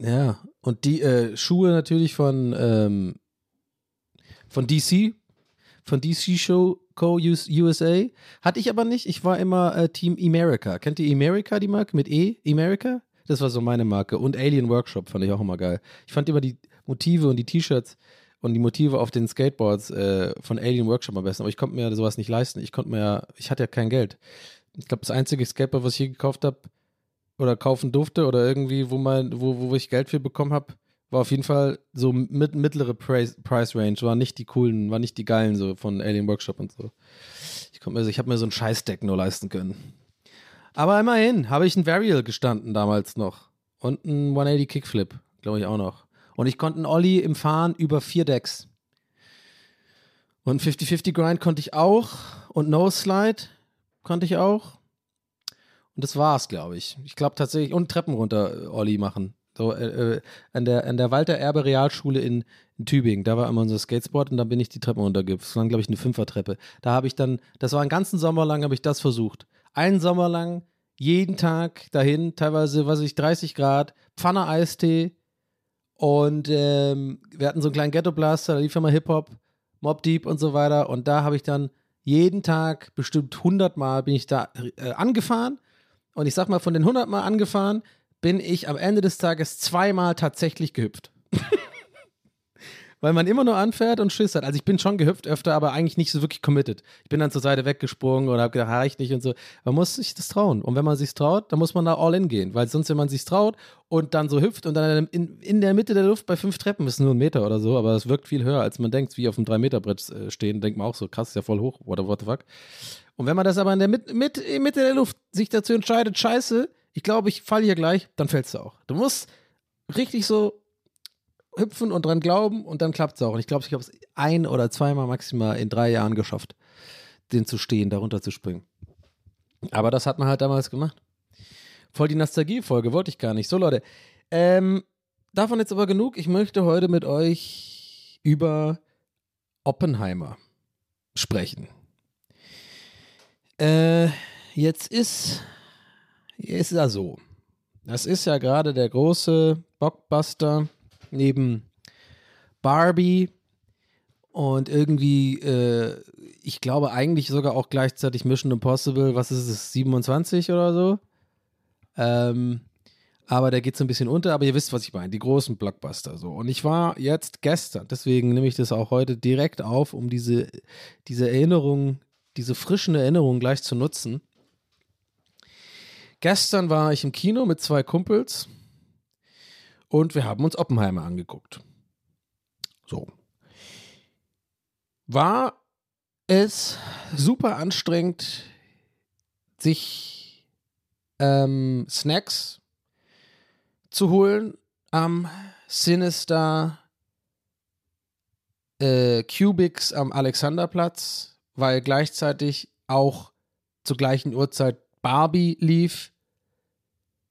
ja, und die äh, Schuhe natürlich von, ähm, von DC, von DC Show Co. US- USA. Hatte ich aber nicht. Ich war immer äh, Team America. Kennt ihr America, die Marke mit E? America? Das war so meine Marke. Und Alien Workshop fand ich auch immer geil. Ich fand immer die Motive und die T-Shirts und die Motive auf den Skateboards äh, von Alien Workshop am besten. Aber ich konnte mir sowas nicht leisten. Ich konnte mir ich hatte ja kein Geld. Ich glaube, das einzige Skateboard, was ich je gekauft habe oder kaufen durfte oder irgendwie, wo, mein, wo, wo ich Geld für bekommen habe, war auf jeden Fall so mit, mittlere Price, Price Range. War nicht die coolen, war nicht die geilen so von Alien Workshop und so. Ich, konnt mir, so- ich habe mir so ein Scheißdeck nur leisten können. Aber immerhin habe ich ein Varial gestanden damals noch. Und ein 180 Kickflip, glaube ich auch noch. Und ich konnte einen Ollie im Fahren über vier Decks. Und 50-50 Grind konnte ich auch. Und No Slide konnte ich auch. Und das war's, glaube ich. Ich glaube tatsächlich. Und Treppen runter äh, Ollie machen. So, äh, äh, an, der, an der Walter Erbe Realschule in, in Tübingen. Da war immer unser Skatesport und dann bin ich die Treppen runtergegangen. Das war, glaube ich, eine Fünfertreppe. Da habe ich dann, das war einen ganzen Sommer lang, habe ich das versucht. Einen Sommer lang, jeden Tag dahin, teilweise, was weiß ich, 30 Grad, Pfanne Eistee und ähm, wir hatten so einen kleinen Ghetto Blaster, da lief immer Hip-Hop, Mob Deep und so weiter und da habe ich dann jeden Tag bestimmt 100 Mal bin ich da äh, angefahren und ich sag mal, von den 100 Mal angefahren bin ich am Ende des Tages zweimal tatsächlich gehüpft. [laughs] Weil man immer nur anfährt und Schiss hat. Also ich bin schon gehüpft öfter, aber eigentlich nicht so wirklich committed. Ich bin dann zur Seite weggesprungen oder habe gedacht, reicht nicht und so. Man muss sich das trauen. Und wenn man sich traut, dann muss man da all in gehen. Weil sonst, wenn man sich traut und dann so hüpft und dann in, in der Mitte der Luft bei fünf Treppen, ist nur ein Meter oder so, aber es wirkt viel höher, als man denkt, wie auf einem 3-Meter-Brett äh, stehen, denkt man auch so, krass, ist ja voll hoch, what what the fuck. Und wenn man das aber in der Mit, Mitte der Luft sich dazu entscheidet, scheiße, ich glaube, ich falle hier gleich, dann fällst du auch. Du musst richtig so hüpfen und dran glauben und dann klappt es auch. Und ich glaube, ich habe es ein oder zweimal maximal in drei Jahren geschafft, den zu stehen, darunter zu springen. Aber das hat man halt damals gemacht. Voll die Nostalgie-Folge, wollte ich gar nicht. So, Leute, ähm, davon jetzt aber genug. Ich möchte heute mit euch über Oppenheimer sprechen. Äh, jetzt ist, ist ja so. Das ist ja gerade der große Blockbuster neben Barbie und irgendwie, äh, ich glaube eigentlich sogar auch gleichzeitig Mission Impossible, was ist es, 27 oder so? Ähm, aber der geht so ein bisschen unter, aber ihr wisst, was ich meine, die großen Blockbuster so. Und ich war jetzt gestern, deswegen nehme ich das auch heute direkt auf, um diese, diese Erinnerung, diese frischen Erinnerungen gleich zu nutzen. Gestern war ich im Kino mit zwei Kumpels und wir haben uns Oppenheimer angeguckt. So. War es super anstrengend, sich ähm, Snacks zu holen am Sinister äh, Cubics am Alexanderplatz, weil gleichzeitig auch zur gleichen Uhrzeit Barbie lief?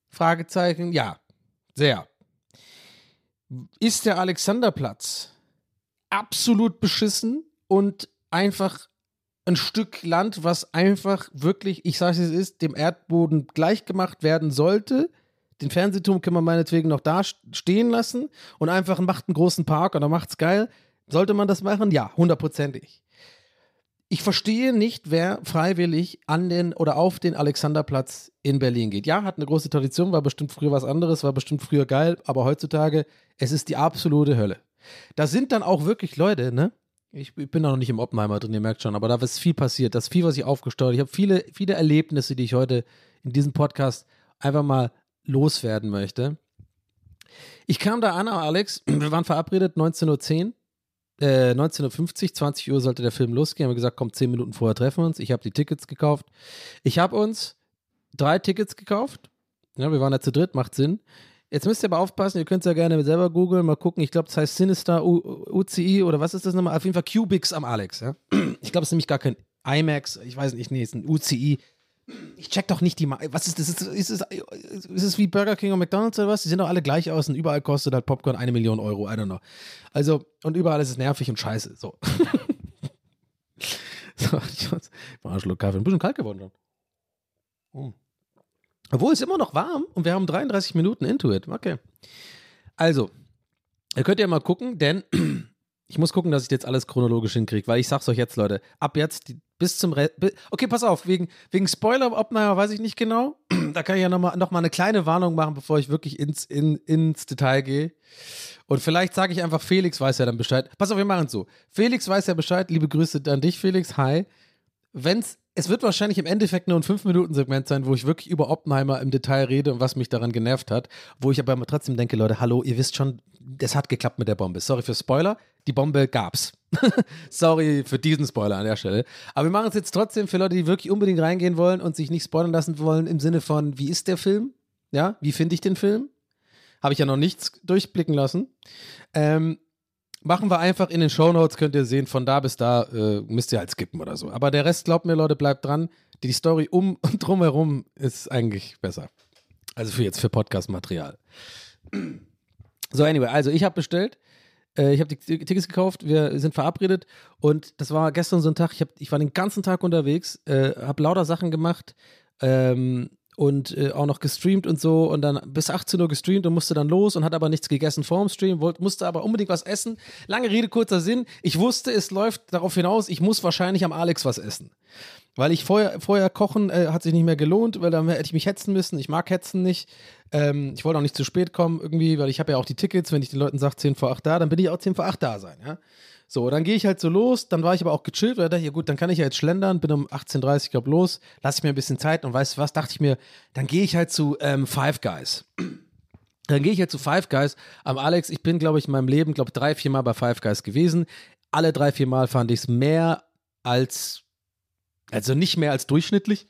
Fragezeichen, ja, sehr. Ist der Alexanderplatz absolut beschissen und einfach ein Stück Land, was einfach wirklich, ich sage es ist, dem Erdboden gleichgemacht werden sollte. Den Fernsehturm kann man meinetwegen noch da stehen lassen und einfach macht einen großen Park oder macht's geil. Sollte man das machen? Ja, hundertprozentig. Ich verstehe nicht, wer freiwillig an den oder auf den Alexanderplatz in Berlin geht. Ja, hat eine große Tradition, war bestimmt früher was anderes, war bestimmt früher geil, aber heutzutage, es ist die absolute Hölle. Da sind dann auch wirklich Leute, ne? Ich, ich bin noch nicht im Oppenheimer drin, ihr merkt schon, aber da ist viel passiert, da ist viel, was ich aufgestaut. Ich habe viele, viele Erlebnisse, die ich heute in diesem Podcast einfach mal loswerden möchte. Ich kam da an, Alex, wir waren verabredet 19.10 Uhr. Äh, 19.50 20 Uhr sollte der Film losgehen. Haben wir gesagt, komm, 10 Minuten vorher treffen wir uns. Ich habe die Tickets gekauft. Ich habe uns drei Tickets gekauft. Ja, wir waren ja zu dritt, macht Sinn. Jetzt müsst ihr aber aufpassen, ihr könnt es ja gerne selber googeln, mal gucken. Ich glaube, das heißt Sinister U UCI oder was ist das nochmal? Auf jeden Fall Cubics am Alex. Ja? [clears throat] Ich glaube, es ist nämlich gar kein IMAX. Ich weiß nicht, nee, es ist ein UCI. Ich check doch nicht die. Ma was ist das? Ist, ist, es, ist es wie Burger King und McDonalds oder was? Die sehen doch alle gleich aus und überall kostet halt Popcorn eine Million Euro. I don't know. Also, und überall ist es nervig und scheiße. So. [laughs] so ich mal einen Schluck Kaffee. Ein bisschen kalt geworden. Dann. Oh. Obwohl es ist immer noch warm und wir haben 33 Minuten into it. Okay. Also, ihr könnt ja mal gucken, denn ich muss gucken, dass ich jetzt alles chronologisch hinkriege, weil ich sag's euch jetzt, Leute, ab jetzt die, bis zum Re bi- Okay, pass auf, wegen, wegen Spoiler, Oppenheimer weiß ich nicht genau. [clears throat] da kann ich ja nochmal noch mal eine kleine Warnung machen, bevor ich wirklich ins, in, ins Detail gehe. Und vielleicht sage ich einfach, Felix weiß ja dann Bescheid. Pass auf, wir machen es so. Felix weiß ja Bescheid. Liebe Grüße an dich, Felix. Hi. Wenn's, es wird wahrscheinlich im Endeffekt nur ein 5-Minuten-Segment sein, wo ich wirklich über Oppenheimer im Detail rede und was mich daran genervt hat. Wo ich aber trotzdem denke, Leute, hallo, ihr wisst schon, das hat geklappt mit der Bombe. Sorry für Spoiler. Die Bombe gab's. [laughs] Sorry für diesen Spoiler an der Stelle. Aber wir machen es jetzt trotzdem für Leute, die wirklich unbedingt reingehen wollen und sich nicht spoilern lassen wollen, im Sinne von, wie ist der Film? Ja, wie finde ich den Film? Habe ich ja noch nichts durchblicken lassen. Ähm, machen wir einfach in den Shownotes, könnt ihr sehen, von da bis da äh, müsst ihr halt skippen oder so. Aber der Rest, glaubt mir, Leute, bleibt dran. Die Story um [laughs] und drumherum ist eigentlich besser. Also für jetzt für Podcast-Material. So, anyway, also ich habe bestellt. Äh, ich habe die Tickets gekauft, wir sind verabredet und das war gestern so ein Tag, ich, hab, ich war den ganzen Tag unterwegs, äh, habe lauter Sachen gemacht ähm, und äh, auch noch gestreamt und so und dann bis 18 Uhr gestreamt und musste dann los und hat aber nichts gegessen vor dem Stream, wollt, musste aber unbedingt was essen. Lange Rede, kurzer Sinn. Ich wusste, es läuft darauf hinaus, ich muss wahrscheinlich am Alex was essen. Weil ich vorher, vorher kochen äh, hat sich nicht mehr gelohnt, weil dann hätte ich mich hetzen müssen. Ich mag hetzen nicht. Ähm, ich wollte auch nicht zu spät kommen irgendwie, weil ich habe ja auch die Tickets. Wenn ich den Leuten sage 10 vor 8 da, dann bin ich auch 10 vor 8 da sein. Ja? So, dann gehe ich halt so los. Dann war ich aber auch gechillt, weil ich dachte, ja gut, dann kann ich ja jetzt schlendern. Bin um 18.30 Uhr, glaube los. Lass ich mir ein bisschen Zeit und weißt du was, dachte ich mir, dann gehe ich halt zu ähm, Five Guys. [clears throat] Dann gehe ich halt zu Five Guys. Am Alex, ich bin, glaube ich, in meinem Leben, glaube drei, vier Mal bei Five Guys gewesen. Alle drei, vier Mal fand ich es mehr als, also nicht mehr als durchschnittlich.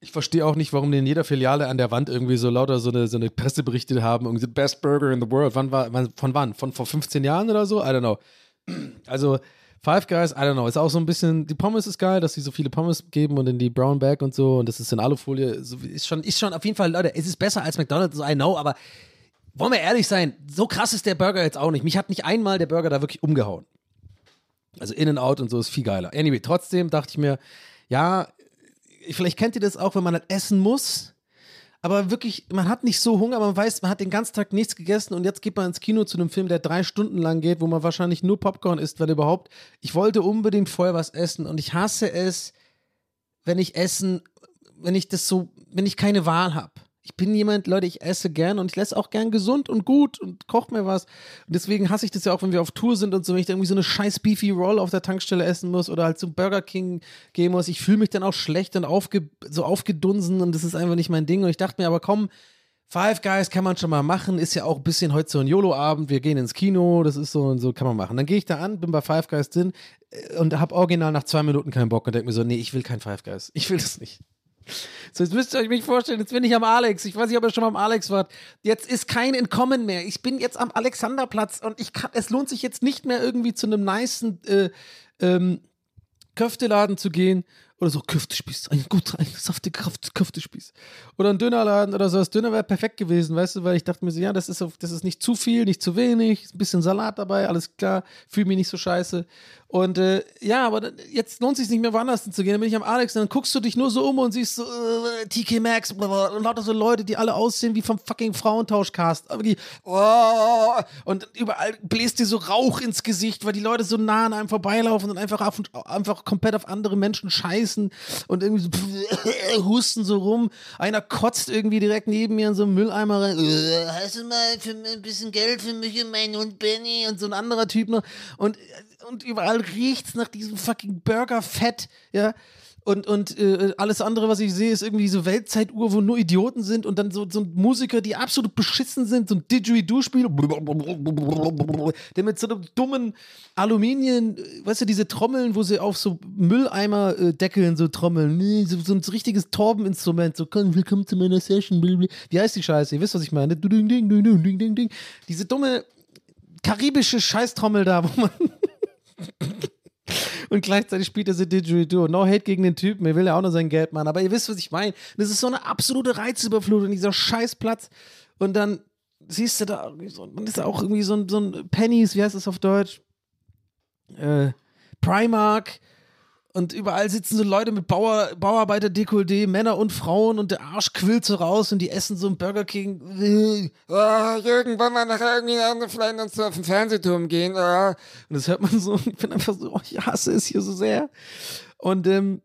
Ich verstehe auch nicht, warum die in jeder Filiale an der Wand irgendwie so lauter so eine, so eine Presseberichte haben. Irgendwie Best Burger in the World. Wann war, von wann? Von vor 15 Jahren oder so? I don't know. Also Five Guys, I don't know, ist auch so ein bisschen, die Pommes ist geil, dass sie so viele Pommes geben und in die Brown Bag und so und das ist in Alufolie, so, ist schon, ist schon auf jeden Fall, Leute, es ist besser als McDonald's, I know, aber wollen wir ehrlich sein, so krass ist der Burger jetzt auch nicht. Mich hat nicht einmal der Burger da wirklich umgehauen. Also In and Out und so ist viel geiler. Anyway, trotzdem dachte ich mir, ja, vielleicht kennt ihr das auch, wenn man halt essen muss, aber wirklich, man hat nicht so Hunger, man weiß, man hat den ganzen Tag nichts gegessen und jetzt geht man ins Kino zu einem Film, der drei Stunden lang geht, wo man wahrscheinlich nur Popcorn isst, wenn überhaupt. Ich wollte unbedingt vorher was essen und ich hasse es, wenn ich essen, wenn ich das so, wenn ich keine Wahl habe. Ich bin jemand, Leute, ich esse gern und ich lesse auch gern gesund und gut und koche mir was. Und deswegen hasse ich das ja auch, wenn wir auf Tour sind und so, wenn ich da irgendwie so eine scheiß Beefy Roll auf der Tankstelle essen muss oder halt zum Burger King gehen muss. Ich fühle mich dann auch schlecht und aufge so aufgedunsen und das ist einfach nicht mein Ding. Und ich dachte mir, aber komm, Five Guys kann man schon mal machen, ist ja auch ein bisschen heute so ein YOLO-Abend, wir gehen ins Kino, das ist so und so, kann man machen. Dann gehe ich da an, bin bei Five Guys drin äh, und habe original nach zwei Minuten keinen Bock und denke mir so, nee, ich will kein Five Guys, ich will das nicht. So, jetzt müsst ihr euch mich vorstellen, jetzt bin ich am Alex. Ich weiß nicht, ob ihr schon mal am Alex wart. Jetzt ist kein Entkommen mehr. Ich bin jetzt am Alexanderplatz und ich kann, es lohnt sich jetzt nicht mehr irgendwie zu einem nicen äh, ähm, Köfteladen zu gehen oder so Köftespieß, ein guter, ein saftiger Köftespieß. Oder ein Dönerladen oder so. Das Döner wäre perfekt gewesen, weißt du, weil ich dachte mir so, ja, das ist, das ist nicht zu viel, nicht zu wenig, ein bisschen Salat dabei, alles klar, fühle mich nicht so scheiße. Und äh, ja, aber jetzt lohnt es sich nicht mehr woanders zu gehen. Dann bin ich am Alex und dann guckst du dich nur so um und siehst so äh, TK Maxx und lauter so Leute, die alle aussehen wie vom fucking Frauentauschcast. Aber die, oh, und überall bläst dir so Rauch ins Gesicht, weil die Leute so nah an einem vorbeilaufen und einfach, auf, einfach komplett auf andere Menschen scheißen und irgendwie so [laughs] husten so rum. Einer kotzt irgendwie direkt neben mir in so einen Mülleimer rein. Äh, Hast du mal für ein bisschen Geld für mich und meinen Hund Benny und so ein anderer Typ noch. Und, und überall riecht's nach diesem fucking Burgerfett, ja. Und, und äh, alles andere, was ich sehe, ist irgendwie so Weltzeituhr, wo nur Idioten sind und dann so, so Musiker, die absolut beschissen sind, so ein Didgeridoo-Spiel, der mit so einem dummen Aluminium, weißt du, diese Trommeln, wo sie auf so Mülleimer-Deckeln so trommeln, so, so ein richtiges Torbeninstrument, so, komm, willkommen zu meiner Session, wie heißt die Scheiße, ihr wisst, was ich meine, diese dumme karibische Scheißtrommel da, wo man und gleichzeitig spielt er so Didgeridoo. No hate gegen den Typen, er will ja auch nur sein Geld machen. Aber ihr wisst, was ich meine. Das ist so eine absolute Reizüberflutung, dieser Scheißplatz. Und dann siehst du da, man ist auch irgendwie so ein, so ein Pennies, wie heißt das auf Deutsch? Äh, Primark. Und überall sitzen so Leute mit Bauer, Bauarbeiter-Dekolleté, Männer und Frauen und der Arsch quillt so raus und die essen so ein Burger King. Ah, Jürgen, wollen wir nachher irgendwie noch vielleicht uns auf den Fernsehturm gehen? Ah. Und das hört man so. und Ich bin einfach so, oh, ich hasse es hier so sehr. Und, ähm,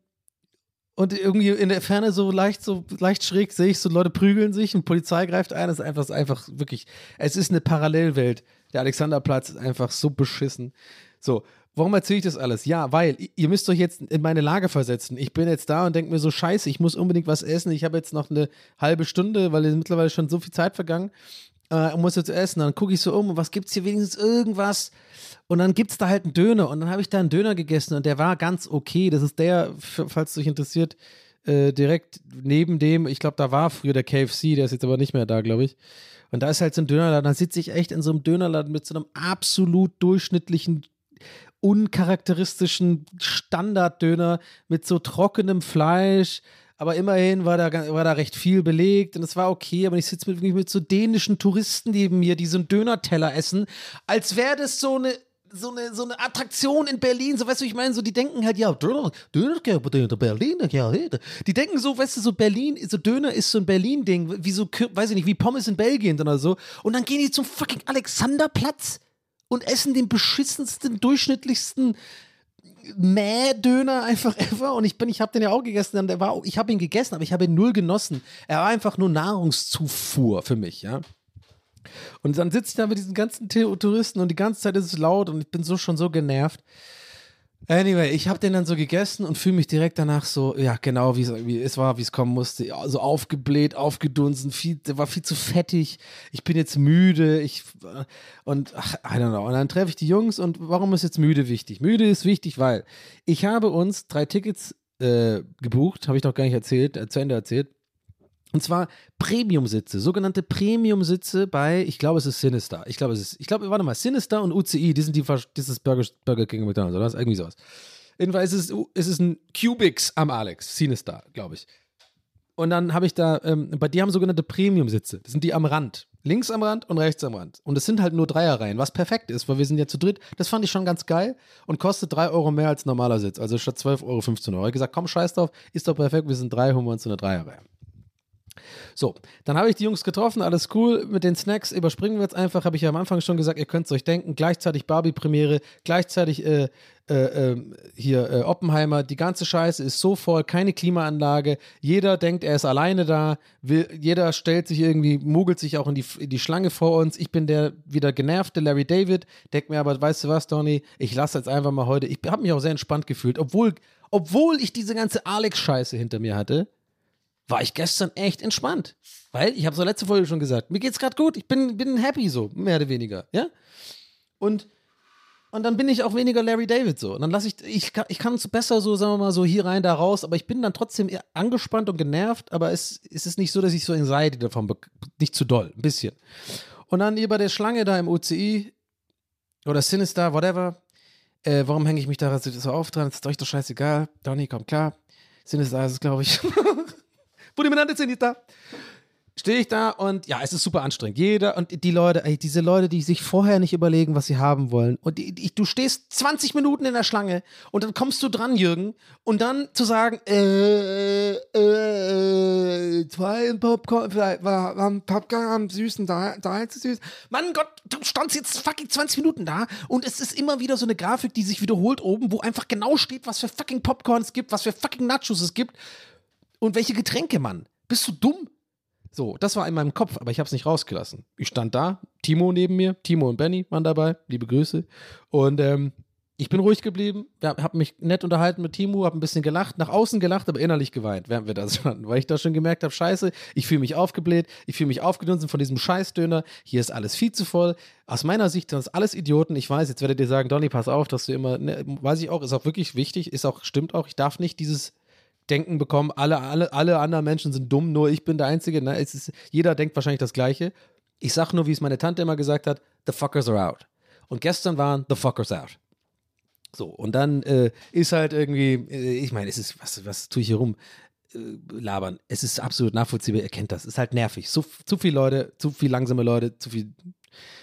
und irgendwie in der Ferne so leicht, so leicht schräg sehe ich so Leute prügeln sich und Polizei greift ein. Das ist einfach, das ist einfach wirklich, es ist eine Parallelwelt. Der Alexanderplatz ist einfach so beschissen. So, warum erzähle ich das alles? Ja, weil ihr müsst euch jetzt in meine Lage versetzen. Ich bin jetzt da und denke mir so, scheiße, ich muss unbedingt was essen. Ich habe jetzt noch eine halbe Stunde, weil es mittlerweile schon so viel Zeit vergangen äh, und muss jetzt essen. Dann gucke ich so um, was gibt's hier wenigstens irgendwas? Und dann gibt's da halt einen Döner und dann habe ich da einen Döner gegessen und der war ganz okay. Das ist der, falls es euch interessiert, äh, direkt neben dem, ich glaube, da war früher der KFC, der ist jetzt aber nicht mehr da, glaube ich. Und da ist halt so ein Dönerladen, da sitze ich echt in so einem Dönerladen mit so einem absolut durchschnittlichen, uncharakteristischen Standarddöner mit so trockenem Fleisch. Aber immerhin war da, war da recht viel belegt und es war okay, aber ich sitze mit, mit so dänischen Touristen neben mir, die so einen Dönerteller essen, als wäre das so eine, so eine, so eine Attraktion in Berlin, so weißt du, ich meine, so die denken halt, ja, Döner, Berlin, ja, die denken so, weißt du, so Berlin, so Döner ist so ein Berlin-Ding, wie so, weiß ich nicht, wie Pommes in Belgien oder so. Und dann gehen die zum fucking Alexanderplatz und essen den beschissensten, durchschnittlichsten Mäh-Döner einfach ever und ich bin, ich habe den ja auch gegessen, der war, ich habe ihn gegessen, aber ich habe ihn null genossen. Er war einfach nur Nahrungszufuhr für mich, ja. Und dann sitze ich da mit diesen ganzen Touristen und die ganze Zeit ist es laut und ich bin so schon so genervt. Anyway, ich habe den dann so gegessen und fühle mich direkt danach so, ja, genau, wie es war, wie es kommen musste. So aufgebläht, aufgedunsen, viel, war viel zu fettig. Ich bin jetzt müde. Ich, äh, und ach, I don't know. Und dann treffe ich die Jungs und warum ist jetzt müde wichtig? Müde ist wichtig, weil ich habe uns drei Tickets äh, gebucht, habe ich noch gar nicht erzählt, äh, zu Ende erzählt. Und zwar Premium-Sitze, sogenannte Premium-Sitze bei, ich glaube, es ist Sinister. Ich glaube, es ist, ich glaube, warte mal, Sinister und UCI, die sind die, das ist Burger, Burger King McDonalds, oder? was? Irgendwie sowas. Jedenfalls ist es, es ist ein Cubics am Alex, Sinister, glaube ich. Und dann habe ich da, ähm, bei dir haben sogenannte Premium-Sitze. Das sind die am Rand. Links am Rand und rechts am Rand. Und es sind halt nur Dreierreihen, was perfekt ist, weil wir sind ja zu dritt. Das fand ich schon ganz geil und kostet 3 Euro mehr als normaler Sitz. Also statt 12 Euro 15 Euro. Ich gesagt, komm, scheiß drauf, ist doch perfekt, wir sind drei, holen wir uns eine Dreierreihe. So, dann habe ich die Jungs getroffen, alles cool. Mit den Snacks überspringen wir jetzt einfach, habe ich ja am Anfang schon gesagt, ihr könnt es euch denken. Gleichzeitig Barbie-Premiere, gleichzeitig äh, äh, ähm, hier äh, Oppenheimer. Die ganze Scheiße ist so voll, keine Klimaanlage. Jeder denkt, er ist alleine da. Will, jeder stellt sich irgendwie, mogelt sich auch in die, in die Schlange vor uns. Ich bin der wieder genervte Larry David. Denkt mir aber, weißt du was, Donny, ich lasse jetzt einfach mal heute. Ich habe mich auch sehr entspannt gefühlt, obwohl, obwohl ich diese ganze Alex-Scheiße hinter mir hatte war ich gestern echt entspannt. Weil, ich habe so letzte Folge schon gesagt, mir geht's gerade gut, ich bin, bin happy so, mehr oder weniger, ja? Und, und dann bin ich auch weniger Larry David so. Und dann lasse ich, ich ich kann es besser so, sagen wir mal, so hier rein, da raus, aber ich bin dann trotzdem angespannt und genervt, aber es, es ist nicht so, dass ich so Anxiety davon, bek- nicht zu doll, ein bisschen. Und dann hier bei der Schlange da im UCI oder Sinister, whatever, äh, warum hänge ich mich da so auf dran? Ist euch doch scheißegal. Donny, komm klar. Sinister ist es, glaube ich. [laughs] Sind, da. Stehe ich da und ja, es ist super anstrengend. Jeder und die Leute, ey, diese Leute, die sich vorher nicht überlegen, was sie haben wollen. Und die, die, du stehst 20 Minuten in der Schlange und dann kommst du dran, Jürgen, und dann zu sagen, äh, äh, zwei Popcorn, vielleicht war, war ein Popcorn am süßen, da, da zu süß. Mann Gott, du standst jetzt fucking 20 Minuten da und es ist immer wieder so eine Grafik, die sich wiederholt oben, wo einfach genau steht, was für fucking Popcorn es gibt, was für fucking Nachos es gibt und welche Getränke, Mann. Bist du dumm? So, das war in meinem Kopf, aber ich habe es nicht rausgelassen. Ich stand da, Timo neben mir, Timo und Benny waren dabei, liebe Grüße. Und ähm, Ich bin ruhig geblieben, habe mich nett unterhalten mit Timo, habe ein bisschen gelacht, nach außen gelacht, aber innerlich geweint, während wir da [laughs] standen, weil ich da schon gemerkt habe, scheiße, ich fühle mich aufgebläht, ich fühle mich aufgedunsen von diesem Scheißdöner, hier ist alles viel zu voll. Aus meiner Sicht sind das alles Idioten. Ich weiß, jetzt werdet ihr sagen, Donny, pass auf, dass du immer, ne, weiß ich auch, ist auch wirklich wichtig, ist auch, stimmt auch, ich darf nicht dieses Denken bekommen, alle, alle, alle anderen Menschen sind dumm, nur ich bin der Einzige. Ne? Es ist, jeder denkt wahrscheinlich das Gleiche. Ich sag nur, wie es meine Tante immer gesagt hat, the fuckers are out. Und gestern waren the fuckers out. So, und dann äh, ist halt irgendwie, äh, ich meine, es ist, was, was tue ich hier rum? Äh, labern. Es ist absolut nachvollziehbar, ihr kennt das. Es ist halt nervig. So, zu viele Leute, zu viel langsame Leute, zu viel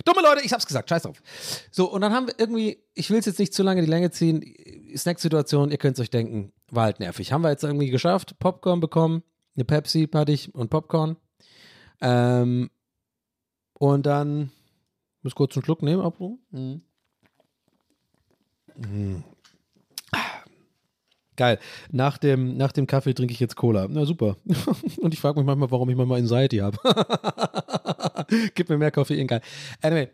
dumme Leute, ich hab's gesagt, scheiß drauf. So, und dann haben wir irgendwie, ich will es jetzt nicht zu lange die Länge ziehen, Snacksituation, ihr könnt es euch denken, war halt nervig. Haben wir jetzt irgendwie geschafft, Popcorn bekommen, eine Pepsi hatte ich und Popcorn. Ähm, und dann, muss kurz einen Schluck nehmen, Abbruch. Mhm. Mhm. Geil. Nach dem, nach dem Kaffee trinke ich jetzt Cola. Na super. [laughs] Und ich frage mich manchmal, warum ich manchmal Anxiety habe. [laughs] Gib mir mehr Koffein, geil. Anyway.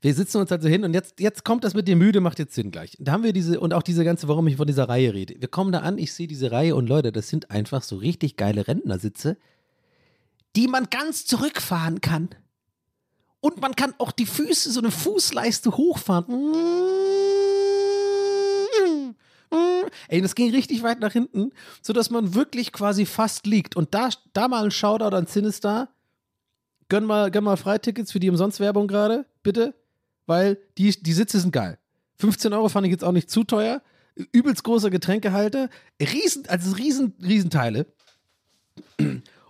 Wir sitzen uns also hin und jetzt, jetzt kommt das mit dem Müde, macht jetzt Sinn gleich. Da haben wir diese, und auch diese ganze, warum ich von dieser Reihe rede. Wir kommen da an, ich sehe diese Reihe und Leute, das sind einfach so richtig geile Rentnersitze, die man ganz zurückfahren kann. Und man kann auch die Füße, so eine Fußleiste hochfahren. Ey, das ging richtig weit nach hinten, sodass man wirklich quasi fast liegt. Und da, da mal ein Shoutout an Sinister. Gönn mal, gönn mal Freitickets für die Umsonstwerbung gerade, bitte. Weil die, die Sitze sind geil. 15 Euro fand ich jetzt auch nicht zu teuer. Übelst großer Getränkehalter. Riesen, also riesen, Riesenteile.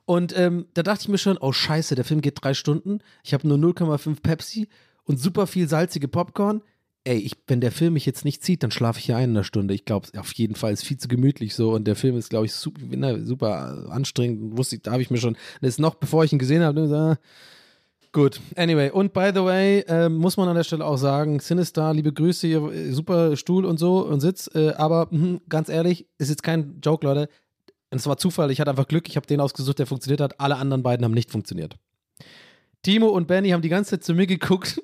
Und ähm, da dachte ich mir schon, oh scheiße, der Film geht drei Stunden. Ich habe nur 0,5 Pepsi und super viel salzige Popcorn. Ey, ich, wenn der Film mich jetzt nicht zieht, dann schlafe ich hier ein in einer Stunde. Ich glaube, auf jeden Fall ist viel zu gemütlich so und der Film ist, glaube ich, super, super anstrengend. Wusste ich, da habe ich mir schon, das ist noch, bevor ich ihn gesehen habe, ne, Gut, anyway, und by the way, äh, muss man an der Stelle auch sagen, Sinister, liebe Grüße, hier, äh, super Stuhl und so und Sitz, äh, aber mh, ganz ehrlich, ist jetzt kein Joke, Leute. Und es war Zufall, ich hatte einfach Glück, ich habe den ausgesucht, der funktioniert hat. Alle anderen beiden haben nicht funktioniert. Timo und Benny haben die ganze Zeit zu mir geguckt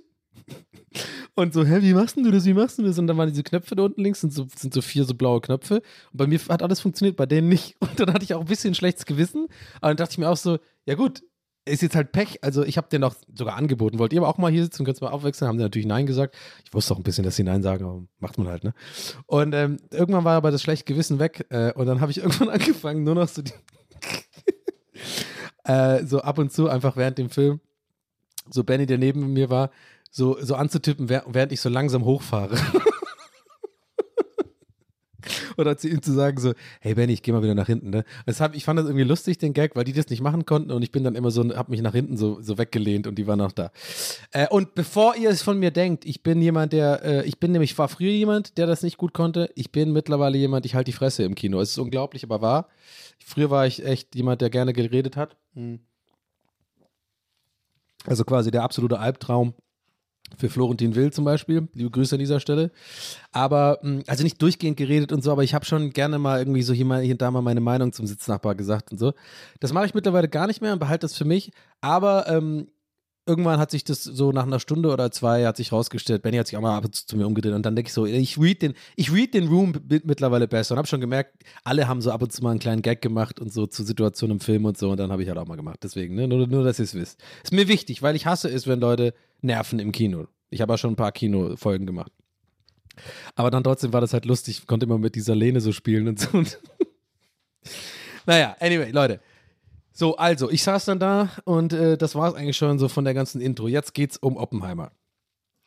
[laughs] und so, hä, wie machst du das, wie machst du das? Und dann waren diese Knöpfe da unten links, sind so, sind so vier so blaue Knöpfe. Und bei mir hat alles funktioniert, bei denen nicht. [laughs] Und dann hatte ich auch ein bisschen schlechtes Gewissen. Aber dann dachte ich mir auch so, ja gut, ist jetzt halt Pech. Also ich habe den auch sogar angeboten. Wollt ihr aber auch mal hier sitzen, könnt mal aufwechseln? Haben sie natürlich Nein gesagt. Ich wusste auch ein bisschen, dass sie Nein sagen, aber macht man halt, ne? Und ähm, irgendwann war aber das schlechte Gewissen weg. Äh, und dann habe ich [laughs] irgendwann angefangen, nur noch so die [laughs] äh, so ab und zu einfach während dem Film, so Benny, der neben mir war, so, so anzutippen, während ich so langsam hochfahre. [laughs] Oder zu ihm zu sagen so, hey Benny, ich geh mal wieder nach hinten. Ne? Das hab, ich fand das irgendwie lustig, den Gag, weil die das nicht machen konnten und ich bin dann immer so, hab mich nach hinten so, so weggelehnt und die waren noch da. Äh, und bevor ihr es von mir denkt, ich bin jemand, der, äh, ich bin nämlich, war früher jemand, der das nicht gut konnte. Ich bin mittlerweile jemand, ich halte die Fresse im Kino. Es ist unglaublich, aber wahr. Früher war ich echt jemand, der gerne geredet hat. Hm. Also quasi der absolute Albtraum für Florentin Will zum Beispiel. Liebe Grüße an dieser Stelle. Aber, hm, also nicht durchgehend geredet und so, aber ich habe schon gerne mal irgendwie so hier, mal, hier und da mal meine Meinung zum Sitznachbar gesagt und so. Das mache ich mittlerweile gar nicht mehr und behalte das für mich. Aber ähm, irgendwann hat sich das so nach einer Stunde oder zwei hat sich rausgestellt, Benny hat sich auch mal ab und zu zu mir umgedreht und dann denke ich so, ich read den, ich read den Room mittlerweile besser und habe schon gemerkt, alle haben so ab und zu mal einen kleinen Gag gemacht und so zur Situation im Film und so und dann habe ich halt auch mal gemacht. Deswegen, ne? nur, nur, dass ihr es wisst. Ist mir wichtig, weil ich hasse es, wenn Leute nerven im Kino. Ich habe auch schon ein paar Kinofolgen gemacht. Aber dann trotzdem war das halt lustig, konnte immer mit dieser Lehne so spielen und so. [laughs] naja, anyway, Leute. So, also, ich saß dann da und äh, das war es eigentlich schon so von der ganzen Intro. Jetzt geht's um Oppenheimer.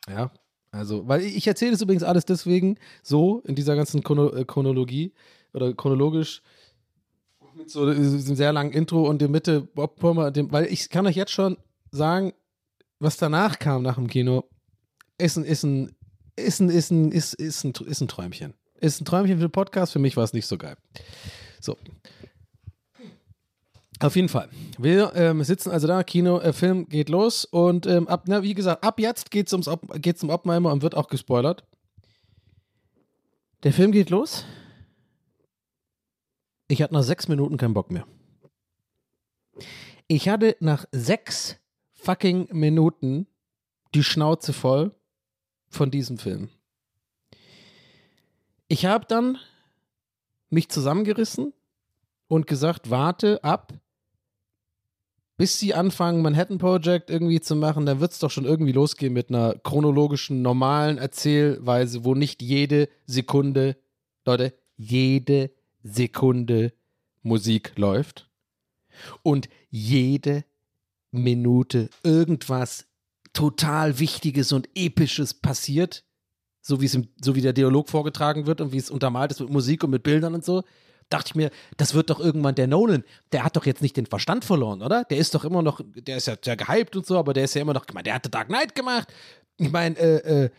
Ja, also, weil ich erzähle es übrigens alles deswegen so in dieser ganzen Chrono äh, Chronologie oder chronologisch mit so einem sehr langen Intro und in der Mitte Oppenheimer, weil ich kann euch jetzt schon sagen, was danach kam nach dem Kino, ist ein, ist ein, ist ein, ist ein, ist, ist ein, ist ein Träumchen. Ist ein Träumchen für den Podcast, für mich war es nicht so geil. So, auf jeden Fall. Wir ähm, sitzen also da, Kino, äh, Film geht los und ähm, ab, na, wie gesagt, ab jetzt geht es ums geht's um Oppenheimer und wird auch gespoilert. Der Film geht los. Ich hatte nach sechs Minuten keinen Bock mehr. Ich hatte nach sechs fucking Minuten die Schnauze voll von diesem Film. Ich habe dann mich zusammengerissen und gesagt, warte ab, bis sie anfangen, Manhattan Project irgendwie zu machen, dann wird es doch schon irgendwie losgehen mit einer chronologischen, normalen Erzählweise, wo nicht jede Sekunde, Leute, jede Sekunde Musik läuft und jede Minute irgendwas total Wichtiges und Episches passiert, so wie im, so wie der Dialog vorgetragen wird und wie es untermalt ist mit Musik und mit Bildern und so, dachte ich mir, das wird doch irgendwann der Nolan, der hat doch jetzt nicht den Verstand verloren, oder? Der ist doch immer noch, der ist ja sehr gehypt und so, aber der ist ja immer noch, ich meine, der hatte Dark Knight gemacht. Ich meine, äh, äh,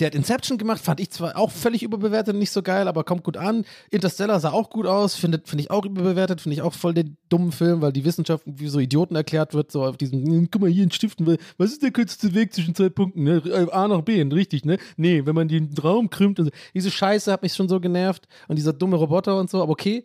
der hat Inception gemacht, fand ich zwar auch völlig überbewertet, nicht so geil, aber kommt gut an. Interstellar sah auch gut aus, finde find ich auch überbewertet, finde ich auch voll den dummen Film, weil die Wissenschaft wie so Idioten erklärt wird, so auf diesem, "Hm, guck mal hier in Stiften, was ist der kürzeste Weg zwischen zwei Punkten, ne? Äh, A nach B, richtig, ne? Nee, wenn man den Raum krümmt und so. Diese Scheiße hat mich schon so genervt und dieser dumme Roboter und so, aber okay.